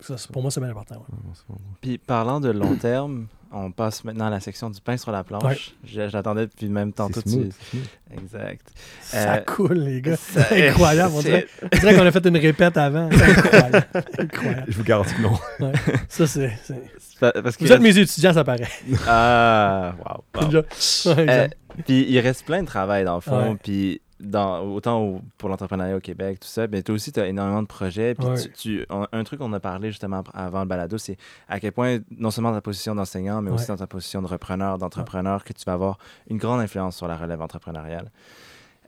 Ça, pour moi, c'est bien important. ouais. Puis parlant de long terme, on passe maintenant à la section du pain sur la planche. Ouais. J'attendais depuis même tantôt. Smooth, tu-. Exact. Ça Euh, coule, les gars. C'est [LAUGHS] incroyable. On dirait, on dirait qu'on a fait une répète avant. C'est [LAUGHS] incroyable. incroyable. Je vous garantis que non. Ouais. Ça, c'est. Parce que Vous êtes mes étudiants, ça paraît. Ah, wow. wow. [LAUGHS] Euh, exact. puis il reste plein de travail dans le fond. Ouais. Puis dans, autant au- pour l'entrepreneuriat au Québec, tout ça, mais toi aussi, tu as énormément de projets. Puis Ouais. tu, tu- un, truc qu'on a parlé justement avant le balado, c'est à quel point, non seulement dans ta position d'enseignant, mais aussi dans ta position de repreneur, d'entrepreneur, que tu vas avoir une grande influence sur la relève entrepreneuriale.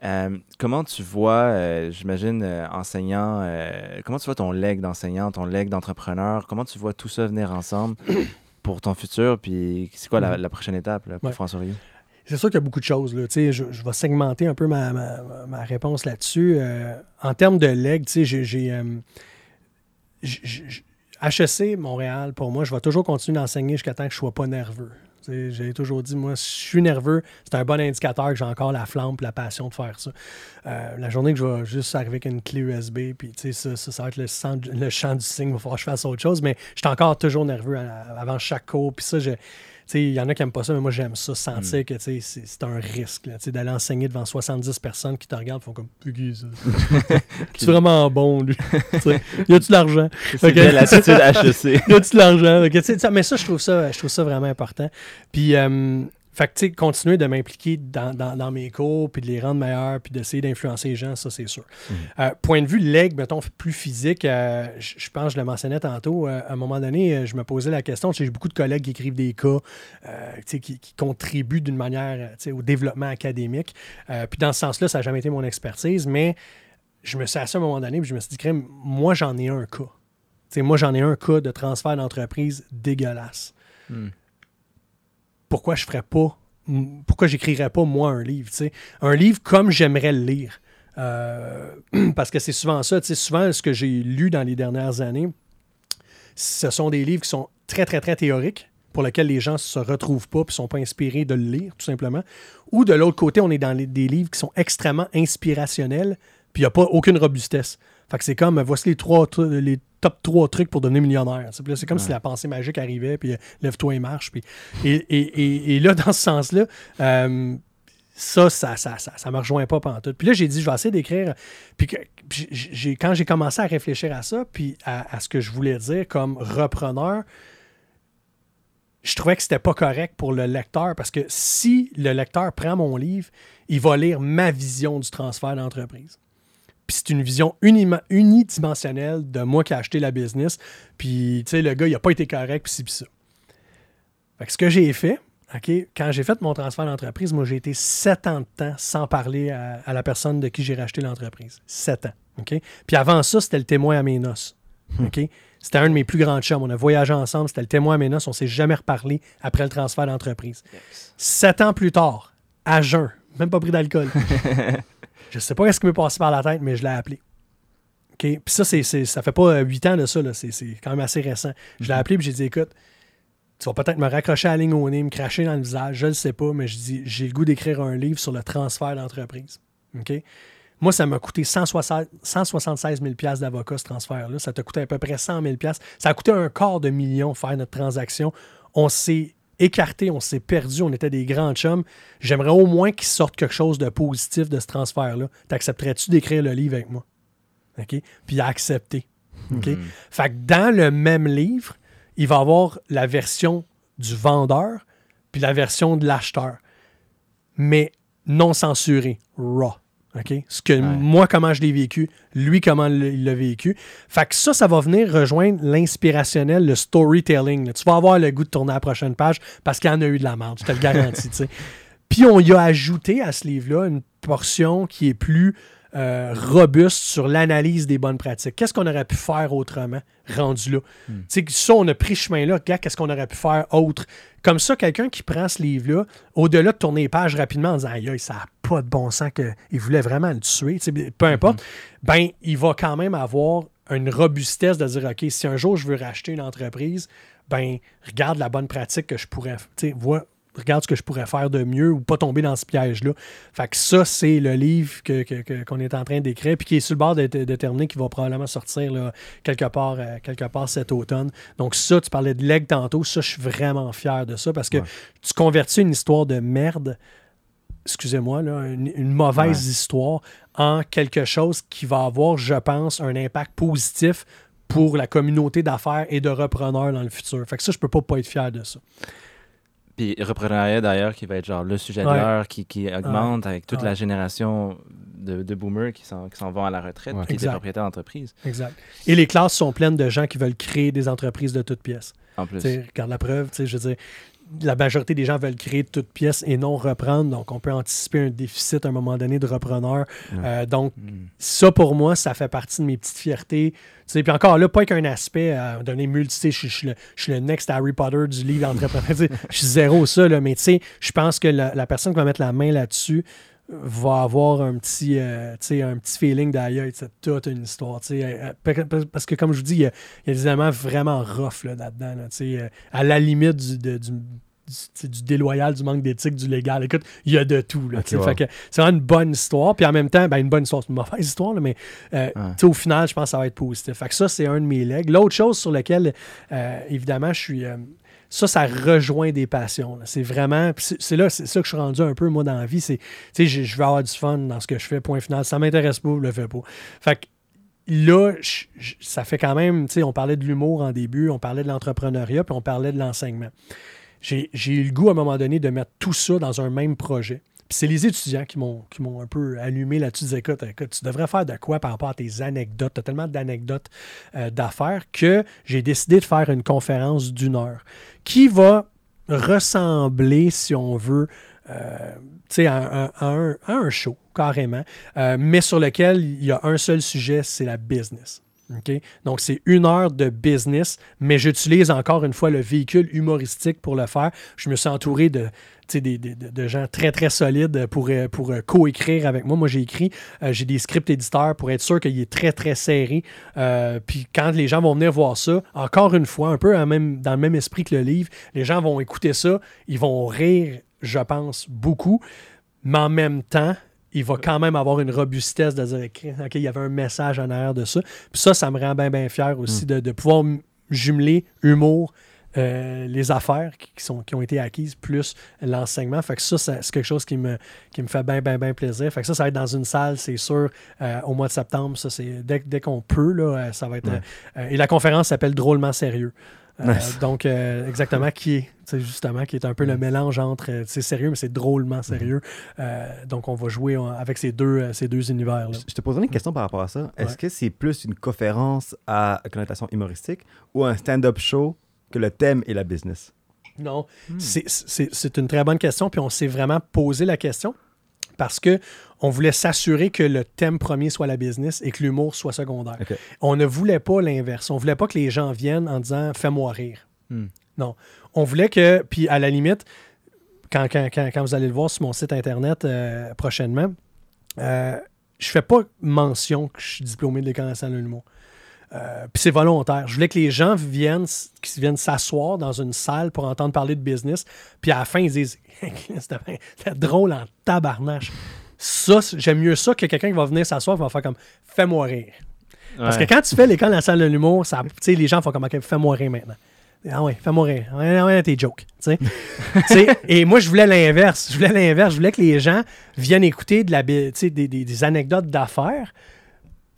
Euh, comment tu vois, euh, j'imagine, euh, enseignant, comment tu vois ton leg d'enseignant, ton leg d'entrepreneur, comment tu vois tout ça venir ensemble pour ton futur, puis c'est quoi la, Mhm. la prochaine étape là, pour Ouais. François Rio? C'est sûr qu'il y a beaucoup de choses. Là. Je, je vais segmenter un peu ma, ma- réponse là-dessus. Euh, en termes de leg, tu sais, j'ai. j'ai, euh, HEC Montréal, pour moi, je vais toujours continuer d'enseigner jusqu'à temps que je ne sois pas nerveux. J'ai toujours dit, moi, si je suis nerveux, c'est un bon indicateur que j'ai encore la flamme et la passion de faire ça. Euh, la journée que je vais juste arriver avec une clé USB, puis ça, ça, ça va être le, chant du signe, il va falloir que je fasse autre chose, mais je suis encore toujours nerveux avant chaque cours. Puis ça, je, il y en a qui n'aiment pas ça, mais moi, j'aime ça, sentir que tu sais, c'est un risque d'aller enseigner devant 70 personnes qui te regardent font comme qui ça? [LAUGHS] C'est vraiment bon, lui? [LAUGHS] Y a-tu de l'argent? C'est Ok. bien l'attitude HEC. [LAUGHS] y a-tu de l'argent? Mais ça, je trouve ça, je trouve ça vraiment important. Puis, euh, fait que, tu sais, continuer de m'impliquer dans, dans- dans mes cours, puis de les rendre meilleurs, puis d'essayer d'influencer les gens, ça, c'est sûr. Euh, point de vue leg, mettons, plus physique, euh, je pense, je le mentionnais tantôt, euh, à un moment donné, je me posais la question, tu sais, j'ai beaucoup de collègues qui écrivent des cas, tu sais, qui, qui contribuent d'une manière, au développement académique. Puis dans ce sens-là, ça n'a jamais été mon expertise, mais je me suis assis à un moment donné, puis je me suis dit, crème, moi, j'en ai un cas. Tu sais, moi, j'en ai un cas de transfert d'entreprise dégueulasse. Hmm. Pourquoi je ferais pas, pourquoi j'écrirais pas, moi, un livre, tu sais? Un livre comme j'aimerais le lire. Euh, [CLEARS THROAT] parce que c'est souvent ça, tu sais, souvent, ce que j'ai lu dans les dernières années, ce sont des livres qui sont très, très, très théoriques, pour lesquels les gens ne se retrouvent pas et ne sont pas inspirés de le lire, tout simplement. Ou de l'autre côté, on est dans des livres qui sont extrêmement inspirationnels, puis il n'y a pas aucune robustesse. Fait que c'est comme, voici les, trois, les top trois trucs pour devenir millionnaire. C'est comme si la pensée magique arrivait, puis euh, lève-toi et marche. Puis, et, et- et- et là, [LAUGHS] dans ce sens-là, euh, ça, ça, ça, ça, ça me rejoint pas pantoute. Puis là, j'ai dit, je vais essayer d'écrire. Puis, j'ai- quand j'ai commencé à réfléchir à ça, puis à, à ce que je voulais dire comme repreneur, je trouvais que c'était pas correct pour le lecteur parce que si le lecteur prend mon livre, il va lire ma vision du transfert d'entreprise. Puis c'est une vision unidimensionnelle de moi qui ai acheté la business. Puis, tu sais, le gars, il a pas été correct, puis ci, puis ça. Fait que ce que j'ai fait, OK, quand j'ai fait mon transfert d'entreprise, moi, j'ai été sept ans de temps sans parler à, à la personne de qui j'ai racheté l'entreprise. Sept ans. OK? Puis avant ça, c'était le témoin à mes noces. OK? C'était un de mes plus grands chums. On a voyagé ensemble. C'était le témoin à mes noces. On s'est jamais reparlé après le transfert d'entreprise. Sept ans plus tard, à jeun, même pas pris d'alcool. [LAUGHS] je sais pas ce qui m'est passé par la tête, mais je l'ai appelé. OK? Puis ça, c'est, ça fait pas euh, huit ans de ça. là. C'est, quand même assez récent. Je l'ai appelé et j'ai dit, écoute, tu vas peut-être me raccrocher à la ligne au nez, me cracher dans le visage, je le sais pas, mais je dis, j'ai le goût d'écrire un livre sur le transfert d'entreprise. Moi, ça m'a coûté 160 176 000 d'avocat, ce transfert-là. Ça t'a coûté à peu près 100 000 Ça a coûté un quart de million faire notre transaction. On s'est écarté, on s'est perdu, on était des grands chums. J'aimerais au moins qu'il sorte quelque chose de positif de ce transfert-là. T'accepterais-tu d'écrire le livre avec moi? OK? Puis il a accepté. OK? Fait que dans le même livre, il va y avoir la version du vendeur puis la version de l'acheteur. Mais non censurée, raw. OK? Ce que moi, comment je l'ai vécu, lui, comment il l'a vécu. Fait que ça, ça va venir rejoindre l'inspirationnel, le storytelling. là. Tu vas avoir le goût de tourner à la prochaine page parce qu'il y en a eu de la merde, je te le garantis. [LAUGHS] Puis on y a ajouté à ce livre-là une portion qui est plus euh, robuste sur l'analyse des bonnes pratiques. Qu'est-ce qu'on aurait pu faire autrement, rendu là? Hmm. Tu sais, ça, on a pris ce chemin-là. Regarde, qu'est-ce qu'on aurait pu faire autre? Comme ça, quelqu'un qui prend ce livre-là, au-delà de tourner les pages rapidement en disant Aïe, ça n'a pas de bon sens qu'il voulait vraiment le tuer, tu sais, peu importe, ben, il va quand même avoir une robustesse de dire OK, si un jour je veux racheter une entreprise, ben, regarde la bonne pratique que je pourrais. Tu sais, vois, regarde ce que je pourrais faire de mieux ou pas tomber dans ce piège-là. Fait que ça, c'est le livre que- que- que- qu'on est en train d'écrire, puis qui est sur le bord de, terminer, qui va probablement sortir là, quelque, part, euh, quelque part cet automne. Donc ça, tu parlais de leg tantôt, ça, je suis vraiment fier de ça, parce que Ouais. tu convertis une histoire de merde, excusez-moi, une, une mauvaise histoire en quelque chose qui va avoir, je pense, un impact positif pour la communauté d'affaires et de repreneurs dans le futur. Fait que ça, je peux pas, pas être fier de ça. Puis reprenariat d'ailleurs, qui va être genre le sujet de Ouais. l'heure, qui, qui augmente avec toute Ouais. la génération de, de boomers qui s'en qui s'en vont à la retraite, Ouais. qui étaient Exact. propriétaires d'entreprise. Exact. Et les classes sont pleines de gens qui veulent créer des entreprises de toutes pièces. En plus. Tu sais, regarde la preuve, tu sais, je veux dire, la majorité des gens veulent créer de toutes pièces et non reprendre. Donc, on peut anticiper un déficit à un moment donné de repreneurs. Euh, donc, Mm. ça, pour moi, ça fait partie de mes petites fiertés. Tu sais, puis encore là, pas qu'un aspect à donner multi. Je, je suis le- je suis le next Harry Potter du livre d'entrepreneur. [LAUGHS] Je suis zéro ça, là, mais tu sais, je pense que la, la personne qui va mettre la main là-dessus va avoir un petit, euh, un petit feeling d'ailleurs, c'est toute une histoire. euh, euh, Parce que, comme je vous dis, il y a, il y a des éléments vraiment rough là, là-dedans. là, euh, à la limite du, de- du, du, du déloyal, du manque d'éthique, du légal. Écoute, il y a de tout. Wow. c'est vraiment une bonne histoire. Puis en même temps, ben, une bonne histoire, c'est une mauvaise histoire, là, mais euh, Ouais. au final, je pense que ça va être positif. Fait que ça, c'est un de mes legs. L'autre chose sur laquelle, euh, évidemment, je suis. euh, ça, ça rejoint des passions. C'est vraiment. C'est là, c'est ça que je suis rendu un peu, moi, dans la vie. C'est, tu sais, je veux avoir du fun dans ce que je fais, point final. Ça m'intéresse pas, je le fais pas. Fait que là, ça fait quand même, tu sais, on parlait de l'humour en début, on parlait de l'entrepreneuriat, puis on parlait de l'enseignement. J'ai eu le goût à un moment donné de mettre tout ça dans un même projet. C'est les étudiants qui m'ont un peu allumé là-dessus. Ils écoute, écoute, tu devrais faire de quoi par rapport à tes anecdotes. Tu as tellement d'anecdotes euh, d'affaires que j'ai décidé de faire une conférence d'une heure qui va ressembler, si on veut, euh, à, un- à un, show, carrément, euh, mais sur lequel il y a un seul sujet, c'est la business. OK? Donc, c'est une heure de business, mais j'utilise encore une fois le véhicule humoristique pour le faire. Je me suis entouré de, des, des- de, gens très, très solides pour, euh, pour euh, co-écrire avec moi. Moi, j'ai écrit, euh, j'ai des scripts éditeurs pour être sûr qu'il est très, très serré. Euh, puis quand les gens vont venir voir ça, encore une fois, un peu en même, dans le même esprit que le livre, les gens vont écouter ça, ils vont rire, je pense, beaucoup, mais en même temps, il va quand même avoir une robustesse de dire OK, il y avait un message en arrière de ça. Puis ça, ça me rend bien, bien fier aussi de, de pouvoir jumeler humour, euh, les affaires qui, qui sont, qui ont été acquises, plus l'enseignement. Fait que ça, ça- c'est quelque chose qui me, qui me fait bien, bien, bien plaisir. Fait que ça, ça va être dans une salle, c'est sûr, euh, au mois de septembre. Ça, c'est dès, dès qu'on peut, là, euh, ça va être. Ouais. euh, et la conférence s'appelle Drôlement sérieux. Nice. donc, exactement, qui est, justement, qui est un peu le mélange entre, c'est sérieux, mais c'est drôlement sérieux. Euh, donc, on va jouer avec ces deux, ces deux univers-là. Je te poserai une question par rapport à ça. Est-ce que c'est plus une conférence à connotation humoristique ou un stand-up show que le thème est la business? Non, c'est- c'est c'est une très bonne question, puis on s'est vraiment posé la question parce que on voulait s'assurer que le thème premier soit la business et que l'humour soit secondaire. On ne voulait pas l'inverse. On voulait pas que les gens viennent en disant fais-moi rire. Hmm. Non. On voulait que, puis à la limite, quand, quand- quand- quand vous allez le voir sur mon site internet euh, prochainement, euh, je fais pas mention que je suis diplômé de l'École nationale de l'humour. Euh, Puis c'est volontaire. Je voulais que les gens viennent, qu'ils viennent s'asseoir dans une salle pour entendre parler de business. Puis à la fin, ils disent [LAUGHS] C'était drôle en tabarnache. Ça, j'aime mieux ça que quelqu'un qui va venir s'asseoir et va faire comme Fais-moi rire. Parce que quand tu fais l'école nationale de l'humour, ça- tu sais, les gens font comme Fais-moi rire maintenant. Ah ouais, fais-moi rire. Ouais, ouais, tes jokes. [LAUGHS] et moi, je voulais l'inverse. Je voulais l'inverse. Je voulais que les gens viennent écouter de la, des- des anecdotes d'affaires.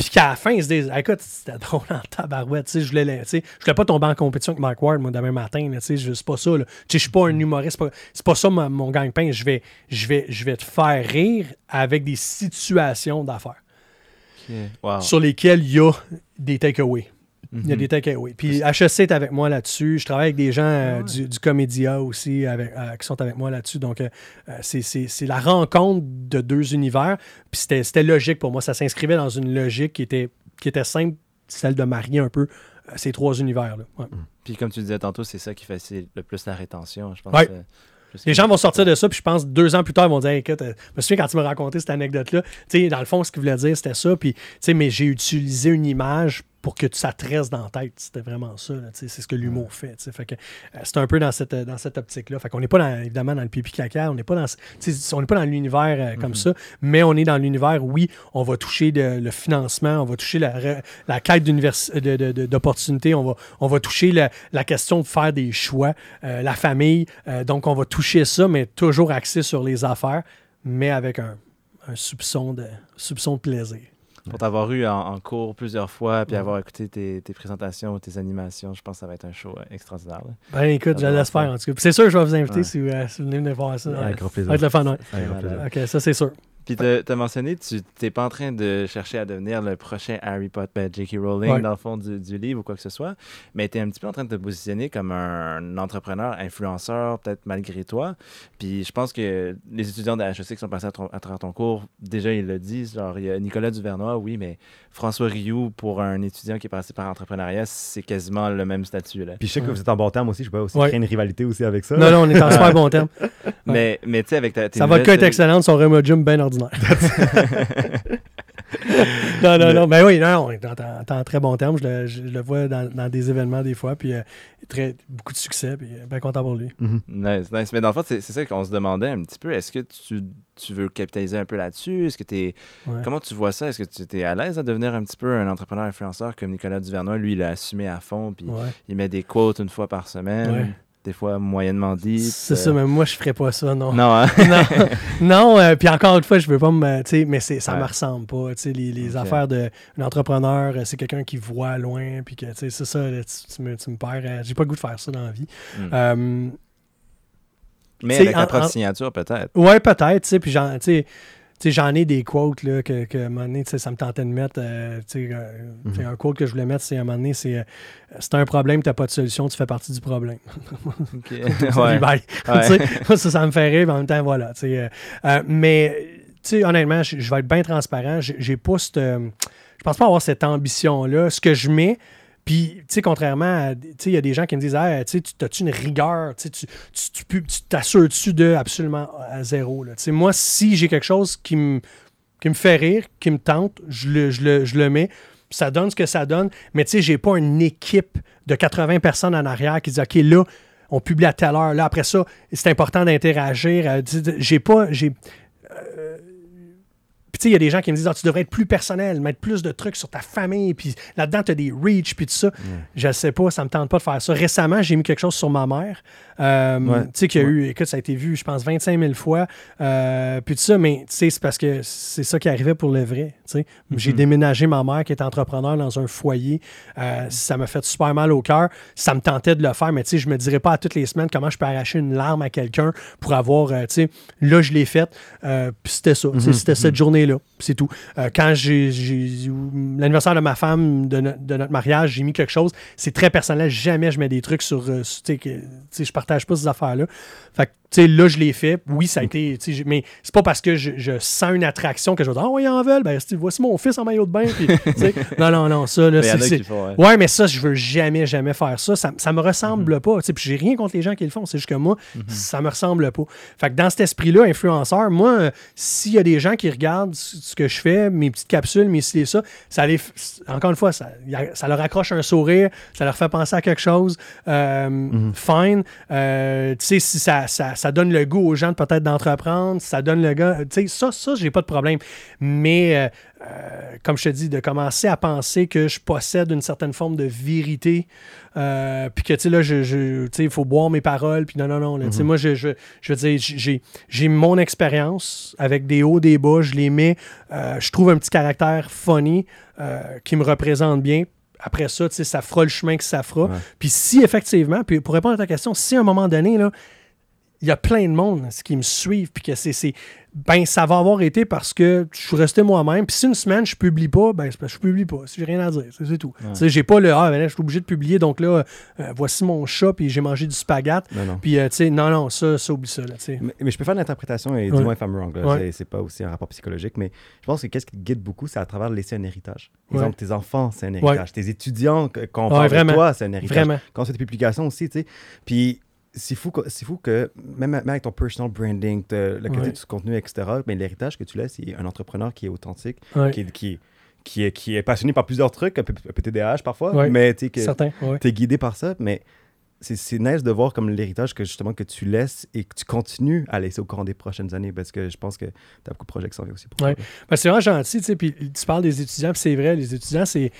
Puis qu'à la fin, ils se disent écoute, c'était [LAUGHS] drôle en tabarouette. Tu sais, je voulais, la- tu sais, je voulais pas tomber en compétition avec Mike Ward, moi, demain matin. C'est pas ça. là. Tu sais, je suis pas un humoriste. C'est pas, ça ma- mon gang-pain. Je vais, je, vais, je vais te faire rire avec des situations d'affaires. Wow. sur lesquelles il y a des takeaways. Il y a Mhm. des takeaways. Puis HEC est avec moi là-dessus. Je travaille avec des gens euh, Ah ouais. du, du Comédia aussi avec, euh, qui sont avec moi là-dessus. Donc, euh, euh, c'est- c'est c'est la rencontre de deux univers. Puis c'était c'était logique pour moi. Ça s'inscrivait dans une logique qui était, qui était simple, celle de marier un peu ces trois univers-là. Ouais. Puis comme tu disais tantôt, c'est ça qui facilite le plus la rétention, je pense. Ouais. Les gens vont sortir de ça, puis je pense deux ans plus tard, ils vont dire Écoute, je me souviens quand tu m'as raconté cette anecdote-là, tu sais, dans le fond, ce qu'il voulait dire, c'était ça, puis, tu sais, mais j'ai utilisé une image pour que ça te reste dans la tête. C'était vraiment ça, c'est ce que l'humour fait. Fait que euh, c'est un peu dans cette, dans cette optique-là. Fait qu'on n'est pas dans- évidemment dans le pipi caca, on n'est pas dans, on n'est pas dans l'univers euh, comme ça, mais on est dans l'univers, oui, on va toucher de- le financement, on va toucher la, la quête d'univers- de- de- de- d'opportunités, on va, on va toucher la, la question de faire des choix, euh, la famille. euh, donc, on va toucher ça, mais toujours axé sur les affaires, mais avec un, un soupçon, de, soupçon de plaisir. Pour t'avoir eu en, en cours plusieurs fois, puis Ouais. avoir écouté tes, tes présentations, tes animations, je pense que ça va être un show euh, extraordinaire. là. Ben écoute, je l'espère faire. en tout cas. Puis C'est sûr, je vais vous inviter Ouais. si, vous, euh, si vous venez venir voir ça. Avec Ouais. grand Ça plaisir. le. Avec grand plaisir. OK, ça c'est sûr. Puis tu as mentionné, tu n'es pas en train de chercher à devenir le prochain Harry Potter, ben, J.K. Rowling, Ouais. dans le fond du, du livre ou quoi que ce soit, mais tu es un petit peu en train de te positionner comme un entrepreneur, influenceur, peut-être malgré toi. Puis je pense que les étudiants de HEC qui sont passés à, ton- à travers ton cours, déjà ils le disent. Genre, il y a Nicolas Duvernois, oui, mais François Rioux, pour un étudiant qui est passé par entrepreneuriat, c'est quasiment le même statut. Là. Puis je sais que vous êtes en bon terme aussi, je peux aussi Ouais. créer une rivalité aussi avec ça. Non, non, on est en [LAUGHS] super bon terme. Mais, mais tu sais, avec ta. tes Ça va que être excellent, son Remodium bien ordinaire. [LAUGHS] non, non, Mais- non. Ben oui, non, non, on est en, en- en très bon terme. Je le, je le vois dans, dans des événements des fois, puis euh, très, beaucoup de succès, puis euh, bien content pour lui. Nice, nice. Mais dans le fond, c'est ça qu'on se demandait un petit peu. Est-ce que tu, tu veux capitaliser un peu là-dessus? Est-ce que. Ouais. Comment tu vois ça? Est-ce que tu es à l'aise à devenir un petit peu un entrepreneur influenceur comme Nicolas Duvernois? Lui, il a assumé à fond, puis Ouais. il met des quotes une fois par semaine, Ouais. Des fois moyennement dites. C'est euh, ça, mais moi, je ferais pas ça, non. Non, hein? [LAUGHS] non, non euh, puis encore une fois, je veux pas me. Mais ça Ouais. me ressemble pas. Les, les affaires d'un entrepreneur, euh, c'est quelqu'un qui voit loin, puis que c'est ça, là, tu, tu me, tu me perds. J'ai pas le goût de faire ça dans la vie. Mm. Euh, Mais avec ta propre en- signature, peut-être. Ouais, peut-être, tu sais, puis sais, tu sais, j'en ai des quotes là, que, que à un moment donné, ça me tentait de mettre. euh, euh, sais, Un quote que je voulais mettre, c'est à un moment donné, c'est euh, c'est un problème, tu n'as pas de solution, tu fais partie du problème. [LAUGHS] [LAUGHS] Ouais. bye. [LAUGHS] Ça, ça me fait rire, mais en même temps, voilà. tu sais, euh, euh, mais, honnêtement, je vais être bien transparent. J'ai pas cette. je pense pas avoir cette ambition-là. Ce que je mets. Puis, tu sais, contrairement à. Tu sais, il y a des gens qui me disent, ah, tu as-tu une rigueur? Tu sais, tu- tu t'assures-tu de absolument à zéro? Là? Moi, si j'ai quelque chose qui me qui me fait rire, qui me tente, je le, je le, je le mets. Ça donne ce que ça donne. Mais tu sais, j'ai pas une équipe de 80 personnes en arrière qui dit OK, là, on publie à telle heure. Là, après ça, c'est important d'interagir. Euh, J'ai pas. J'ai. euh, tu sais, il y a des gens qui me disent ah, tu devrais être plus personnel, mettre plus de trucs sur ta famille, puis là-dedans, tu as des reach, puis tout ça. Je sais pas, ça me tente pas de faire ça. Récemment, j'ai mis quelque chose sur ma mère. Euh, Ouais. Tu sais, qu'il y a eu, écoute, ça a été vu, je pense, 25 000 fois. Euh, puis tout ça, mais tu sais, c'est parce que c'est ça qui arrivait pour le vrai. tu sais. J'ai déménagé ma mère qui est entrepreneur dans un foyer. Euh, ça m'a fait super mal au cœur. Ça me tentait de le faire, mais tu sais, je me dirais pas à toutes les semaines comment je peux arracher une larme à quelqu'un pour avoir, tu sais, là, je l'ai fait. Euh, puis c'était ça. Sais, C'était cette journée-là. C'est tout. Euh, quand j'ai l'anniversaire de ma femme, de, no- de notre mariage, j'ai mis quelque chose. C'est très personnel. Jamais je mets des trucs sur. euh, tu sais, je partage pas ces affaires-là. Fait que, sais, là, je l'ai fait. Oui, ça a été. sais, j'ai- Mais c'est pas parce que je, je sens une attraction que je vais dire, ah, ouais, ils en veulent. Ben, voici mon fils en maillot de bain. Puis, [LAUGHS] non, non, non, ça, là, c'est- ouais. Ouais, mais ça, je veux jamais, jamais faire ça. Ça, ça me ressemble pas. tu sais, Puis j'ai rien contre les gens qui le font. C'est juste que moi, ça me ressemble pas. Fait que dans cet esprit-là, influenceur, moi, euh, s'il y a des gens qui regardent ce que je fais, mes petites capsules, mes ci et ça, ça les, encore une fois, ça, ça leur accroche un sourire, ça leur fait penser à quelque chose. euh, Fine. Euh, tu sais, si ça, ça, ça donne le goût aux gens de peut-être d'entreprendre, ça donne le gars. Tu sais, ça, ça, j'ai pas de problème. Mais euh, euh, comme je te dis, de commencer à penser que je possède une certaine forme de vérité, euh, puis que, tu sais, là, je, je- il faut boire mes paroles, puis non, non, non. Tu sais, moi, je, je, je veux dire, j'ai, mon expérience avec des hauts, des bas, je les mets, je trouve un petit caractère funny qui me représente bien. Après ça, tu sais, ça fera le chemin que ça fera. Ouais. Puis si, effectivement, puis pour répondre à ta question, si à un moment donné, là, il y a plein de monde ce qui me suivent, puis que c'est, c'est- ben, ça va avoir été parce que je suis resté moi-même. Puis si une semaine, je publie pas, ben, c'est je publie pas. Si j'ai rien à dire, c'est, c'est tout. Tu sais, j'ai pas le, ah, ben là, je suis obligé de publier, donc là, euh, voici mon chat, puis j'ai mangé du spaghette. Non, non. Puis, euh, tu sais, non, non, ça, ça, oublie ça, là. Mais, mais je peux faire l'interprétation et Ouais. dis-moi if I'm wrong. Ouais. C'est- C'est pas aussi un rapport psychologique, mais je pense que qu'est-ce qui te guide beaucoup, c'est à travers de laisser un héritage. Ouais. Exemple, tes enfants, c'est un héritage. Tes étudiants, que- quand on Ouais, parle de toi, c'est un héritage. Vraiment. Quand fait des publications aussi, tu sais. Puis c'est fou, c'est fou que même, même avec ton personal branding, te- la qualité Ouais. de ce contenu, etc., mais l'héritage que tu laisses, c'est un entrepreneur qui est authentique, Ouais. qui, est- qui, qui, est, qui est passionné par plusieurs trucs, un peu, un peu TDAH parfois, Ouais. mais tu es guidé par ça, mais c'est nice de voir comme l'héritage que justement que tu laisses et que tu continues à laisser au cours des prochaines années parce que je pense que tu as beaucoup de viennent aussi pour Ouais. toi. Ben, c'est vraiment gentil, tu sais, puis tu parles des étudiants, c'est vrai, les étudiants, c'est,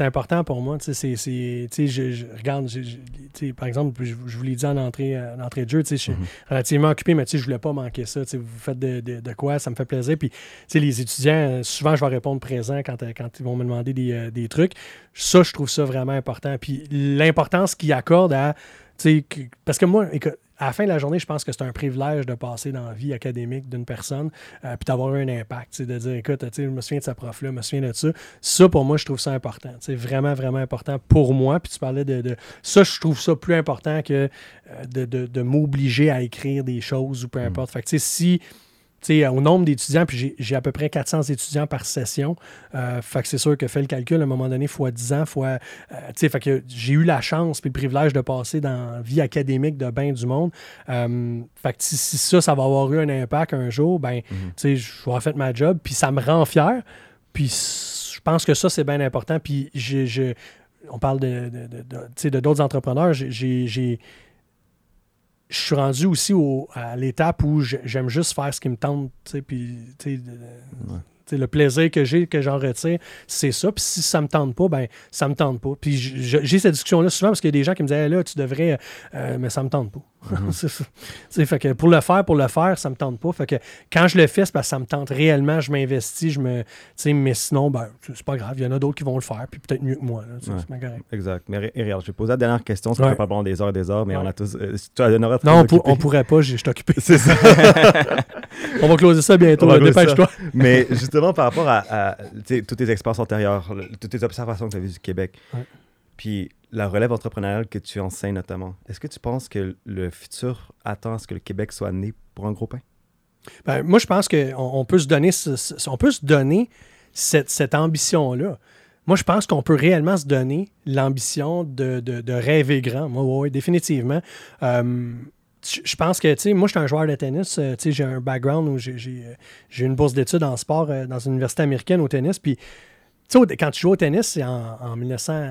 important pour moi, tu sais, c'est, c'est- tu sais, je, je- regarde, je- je- par exemple, je, vous l'ai dit en entrée, en entrée de jeu, tu sais, je suis Mhm. relativement occupé, mais tu sais, je voulais pas manquer ça, tu sais, vous faites de, de- de quoi, ça me fait plaisir, puis, tu sais, les étudiants, euh, souvent, je vais répondre présent quand, euh, quand ils vont me demander des, euh, des trucs, ça, je trouve ça vraiment important, puis l'importance qu'ils accordent à, tu sais, que- parce que moi, écoute, à la fin de la journée, je pense que c'est un privilège de passer dans la vie académique d'une personne, euh, puis d'avoir un impact, de dire, écoute, je me souviens de sa prof-là, je me souviens de ça. Ça, pour moi, je trouve ça important. C'est vraiment, vraiment important pour moi. Puis tu parlais de, de- Ça, je trouve ça plus important que euh, de, de- de m'obliger à écrire des choses ou peu importe. Fait que, si. Au nombre d'étudiants, puis j'ai- à peu près 400 étudiants par session. Euh, fait que c'est sûr que fait le calcul, à un moment donné, fois 10 ans, fois. euh, tu sais, fait que j'ai eu la chance puis le privilège de passer dans la vie académique de bien du monde. Euh, fait que si, ça, ça va avoir eu un impact un jour, ben, tu sais, je vais avoir fait ma job, puis ça me rend fier. Puis je pense que ça, c'est bien important. Puis je, je- on parle de, de, de- d'autres entrepreneurs. J'ai- je suis rendu aussi au- à l'étape où j'aime juste faire ce qui me tente, tu sais, puis, tu sais, le plaisir que j'ai, que j'en retire, c'est ça. Puis si ça me tente pas, ben ça me tente pas. Puis j'ai cette discussion-là souvent parce qu'il y a des gens qui me disaient, Hey, là, tu devrais, euh, mais ça me tente pas. [LAUGHS] C'est. Tu sais, fait que pour le faire, pour le faire, ça me tente pas. Fait que quand je le fais, c'est parce que ça me tente réellement, je m'investis, je me, mais sinon, ben, c'est pas grave. Il y en a d'autres qui vont le faire, puis peut-être mieux que moi. là, Ouais. c'est correct. Exact. Mais regarde, je vais poser la dernière question, ça Ouais. fait pas pendant des heures et des heures, mais Ouais. on a tous. euh, tu as Non, on, pour- on pourrait pas, je suis occupé. C'est ça. [LAUGHS] on va closer ça bientôt, dépêche-toi. Mais justement, par rapport à, toutes tes expériences antérieures, le- toutes tes observations que tu as vues du Québec, Ouais. puis la relève entrepreneuriale que tu enseignes notamment, est-ce que tu penses que le futur attend à ce que le Québec soit né pour un gros pain? Ben, moi, je pense qu'on on peut se donner, ce- ce- on peut se donner cette, cette ambition-là. Moi, je pense qu'on peut réellement se donner l'ambition de, de- de rêver grand. Moi, oui, définitivement. Euh, je pense que, tu sais, moi, je suis un joueur de tennis. euh, tu sais, j'ai un background où j'ai- euh, une bourse d'études en sport euh, dans une université américaine au tennis. Puis, tu sais, quand tu joues au tennis, c'est en, en 1900,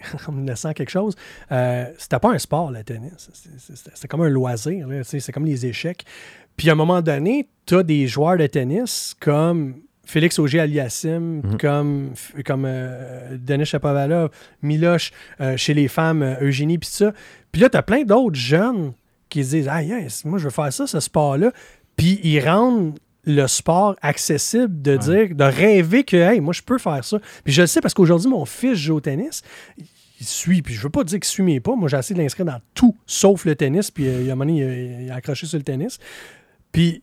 [LAUGHS] en 1900 quelque chose, euh, c'était pas un sport, le tennis. C'était comme un loisir. C'est comme les échecs. Puis à un moment donné, tu as des joueurs de tennis comme Félix Auger-Aliassime, Mhm. comme, comme euh, Denis Chapovalov, Miloche, euh, chez les femmes, euh, Eugénie, puis ça. Puis là, tu as plein d'autres jeunes qui se disent Ah, yes, moi, je veux faire ça, ce sport-là. Puis ils rendent le sport accessible de dire, de rêver que, hey, moi, je peux faire ça. Puis je le sais parce qu'aujourd'hui, mon fils joue au tennis il suit, puis je veux pas dire qu'il suit mes pas. Moi, j'ai essayé de l'inscrire dans tout, sauf le tennis, puis euh, il y a un moment donné, il a, il a accroché sur le tennis. Puis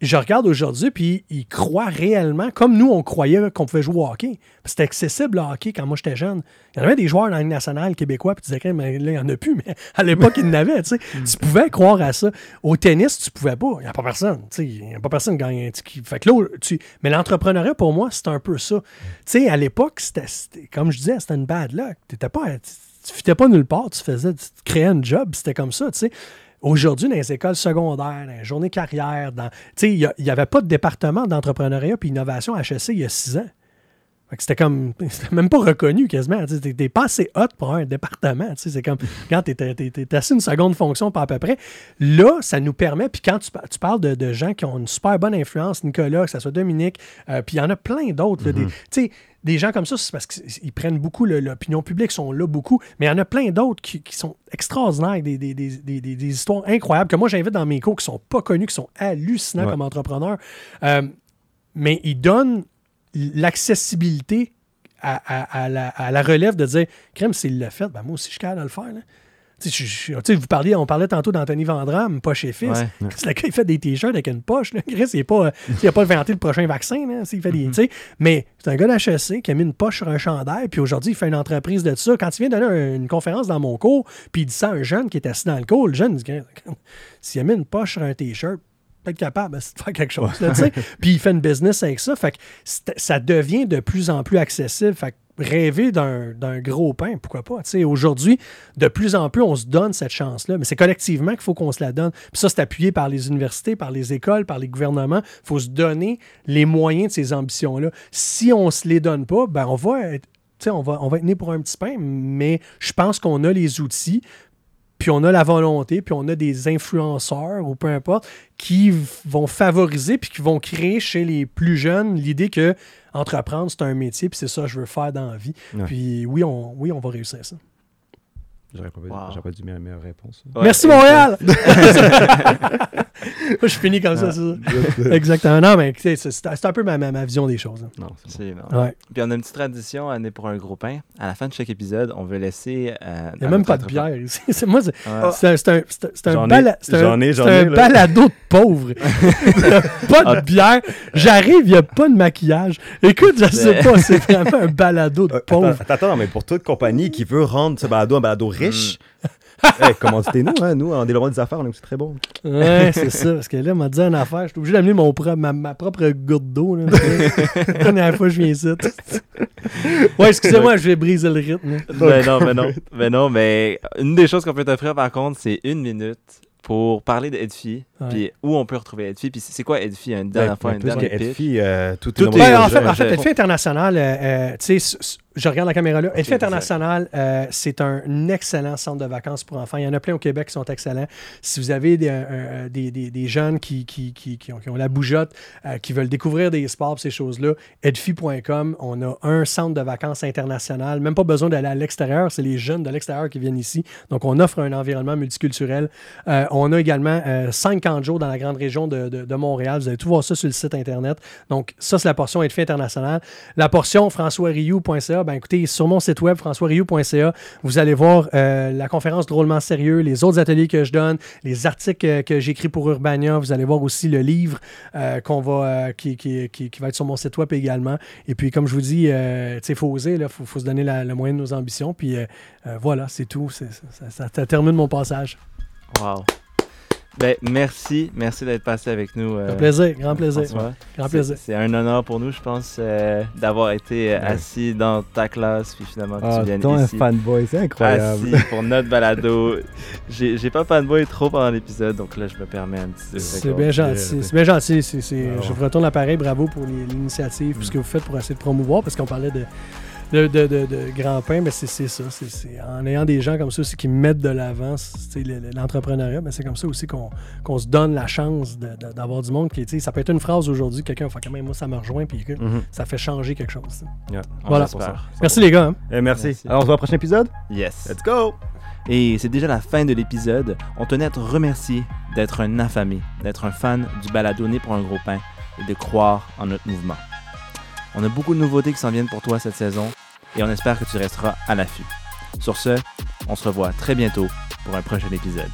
je regarde aujourd'hui, puis il croit réellement, comme nous, on croyait qu'on pouvait jouer au hockey. C'était accessible le hockey quand moi j'étais jeune. Il y en avait des joueurs dans la Ligue nationale québécois, puis tu disais, mais là, il n'y en a plus, mais [LAUGHS] à l'époque, il y en avait, tu sais. Tu pouvais croire à ça. Au tennis, tu pouvais pas. Il n'y a pas personne. tu sais. Il n'y a pas personne qui gagne. un ticket. Fait que là, tu... Mais l'entrepreneuriat, pour moi, c'est un peu ça. Tu sais, à l'époque, c'était, comme je disais, c'était une bad luck. Pas, tu, tu fitais pas nulle part. Tu faisais, tu créais un job, c'était comme ça, tu sais. Aujourd'hui, dans les écoles secondaires, dans les journées carrière, dans, il n'y avait pas de département d'entrepreneuriat puis innovation à HEC il y a six ans. C'était comme. [LAUGHS] C'était même pas reconnu quasiment. T'es pas assez hot pour un département. C'est comme. Quand t'es assis une seconde fonction, pas à peu près. Là, ça nous permet. Puis quand tu, par- tu parles de, de gens qui ont une super bonne influence, Nicolas, que ce soit Dominique, euh, puis il y en a plein d'autres. Tu sais, des gens comme ça, c'est parce qu'ils prennent beaucoup l'opinion publique, sont là beaucoup. Mais il y en a plein d'autres qui, qui sont extraordinaires, des, des- des- des- des- des histoires incroyables que moi j'invite dans mes cours qui sont pas connus, qui sont hallucinants Ouais. comme entrepreneurs. Euh, mais ils donnent l'accessibilité à, à- à la, à la relève de dire Crème, s'il l'a fait, ben moi aussi je suis capable de le faire. là. Je- je- vous parliez, on parlait tantôt d'Anthony Vandram, poche et fils. Ouais. Le gars, il fait des t-shirts avec une poche. Là. Chris, il n'a pas, il a pas inventé le prochain vaccin. Là. Il fait des, Mhm. sais. Mais c'est un gars d'HEC qui a mis une poche sur un chandail, puis aujourd'hui, il fait une entreprise de ça. Quand il vient donner un- une conférence dans mon cours, puis il dit ça à un jeune qui est assis dans le cours, le jeune, dit s'il a mis une poche sur un t-shirt, être capable de faire quelque chose. là, [LAUGHS] puis il fait une business avec ça. Fait que ça devient de plus en plus accessible. Fait que rêver d'un gros pain, pourquoi pas? Aujourd'hui, de plus en plus, on se donne cette chance-là, mais c'est collectivement qu'il faut qu'on se la donne. Puis ça, c'est appuyé par les universités, par les écoles, par les gouvernements. Il faut se donner les moyens de ces ambitions-là. Si on ne se les donne pas, ben on va être. On va, on va être né pour un petit pain, mais je pense qu'on a les outils, puis on a la volonté, puis on a des influenceurs ou peu importe qui vont favoriser puis qui vont créer chez les plus jeunes l'idée que entreprendre c'est un métier puis c'est ça que je veux faire dans la vie. Ouais. Puis oui, on oui, on va réussir ça. J'aurais pas, Wow. j'aurais pas dû meilleure, meilleure réponse. Ouais, Merci. Montréal. [LAUGHS] Moi, je finis comme ça, c'est ça. Exactement. Non, mais c'est c'est un peu ma, ma, ma vision des choses. hein. Non, c'est bon. Ouais. Puis on a une petite tradition à Année pour un gros pain. À la fin de chaque épisode, on veut laisser. euh, Il n'y a même pas de bière ici. [LAUGHS] C'est- Moi, c'est Ouais. un, c'est un, c'est un- bala- c'est un- balado de pauvre. [LAUGHS] Il y a pas de bière. J'arrive, il n'y a pas de maquillage. Écoute, je sais pas, c'est vraiment un balado de Euh, pauvre. Attends, attends, mais pour toute compagnie qui veut rendre ce balado un balado riche, [LAUGHS] hey, commanditez-nous, hein, nous, en développement des affaires, on est aussi très bons. Ouais, c'est ça. Parce que là, on m'a dit une affaire. Je suis obligé d'amener mon pro- ma, ma propre goutte d'eau. [LAUGHS] La dernière fois que je viens ici. Ouais, excusez-moi, je vais briser le rythme. là. Ben non, ben non. Ben non, mais une des choses qu'on peut t'offrir par contre, c'est une minute pour parler d'Edfi. Puis où on peut retrouver Edfi, puis c'est quoi Edfi, une dernière fois, une dernière. Edfi, euh, tout, Tout est en fait, en fait. Edfi International, euh, euh, tu sais, je regarde la caméra là. Edfi International, euh, c'est un excellent centre de vacances pour enfants. Il y en a plein au Québec qui sont excellents. Si vous avez des, euh, des, des- des jeunes qui, qui, qui, qui ont, qui ont la bougeotte, euh, qui veulent découvrir des sports, ces choses-là, edfi.com, on a un centre de vacances international. Même pas besoin d'aller à l'extérieur, c'est les jeunes de l'extérieur qui viennent ici. Donc, on offre un environnement multiculturel. Euh, on a également euh, cinq camps de jour dans la grande région de, de- Montréal. Vous allez tout voir ça sur le site Internet. Donc, ça, c'est la portion Edfi International. La portion françoisriou.ca, ben écoutez, sur mon site web, françoisriou.ca, vous allez voir euh, la conférence drôlement sérieux, les autres ateliers que je donne, les articles que, que j'écris pour Urbania. Vous allez voir aussi le livre euh, qu'on va, euh, qui, qui, qui- va être sur mon site web également. Et puis, comme je vous dis, euh, il faut oser, il faut, se donner le moyen de nos ambitions. Puis euh, euh, voilà, c'est tout. Ça- ça termine mon passage. Wow. Ben, merci, merci d'être passé avec nous. euh, Un plaisir, grand plaisir. Grand C'est- plaisir. C'est un honneur pour nous, je pense, euh, d'avoir été euh, Ouais. assis dans ta classe, puis finalement que Ah, tu viennes toi, un ici. fanboy, c'est incroyable. Assis pour notre balado. [LAUGHS] J'ai pas fanboy trop pendant l'épisode, donc là, je me permets un petit C'est bien gentil. C'est bien gentil. Ah Je vous retourne l'appareil. Bravo pour l'initiative, Mm. ce que vous faites pour essayer de promouvoir, parce qu'on parlait de, de, de, de- de grand pain, mais c'est ça. en ayant des gens comme ça aussi qui mettent de l'avant l'entrepreneuriat, ben c'est comme ça aussi qu'on qu'on se donne la chance d'avoir du monde qui, tu sais, ça peut être une phrase aujourd'hui, quelqu'un faire quand même, moi, ça me rejoint, puis que Mhm. ça fait changer quelque chose. Yeah. Voilà. Merci les gars. hein. Eh, merci. Merci. Alors, on se voit au prochain épisode? Yes. Let's go! Et c'est déjà la fin de l'épisode. On tenait à te remercier d'être un affamé, d'être un fan du balado Né pour un gros pain et de croire en notre mouvement. On a beaucoup de nouveautés qui s'en viennent pour toi cette saison et on espère que tu resteras à l'affût. Sur ce, on se revoit très bientôt pour un prochain épisode.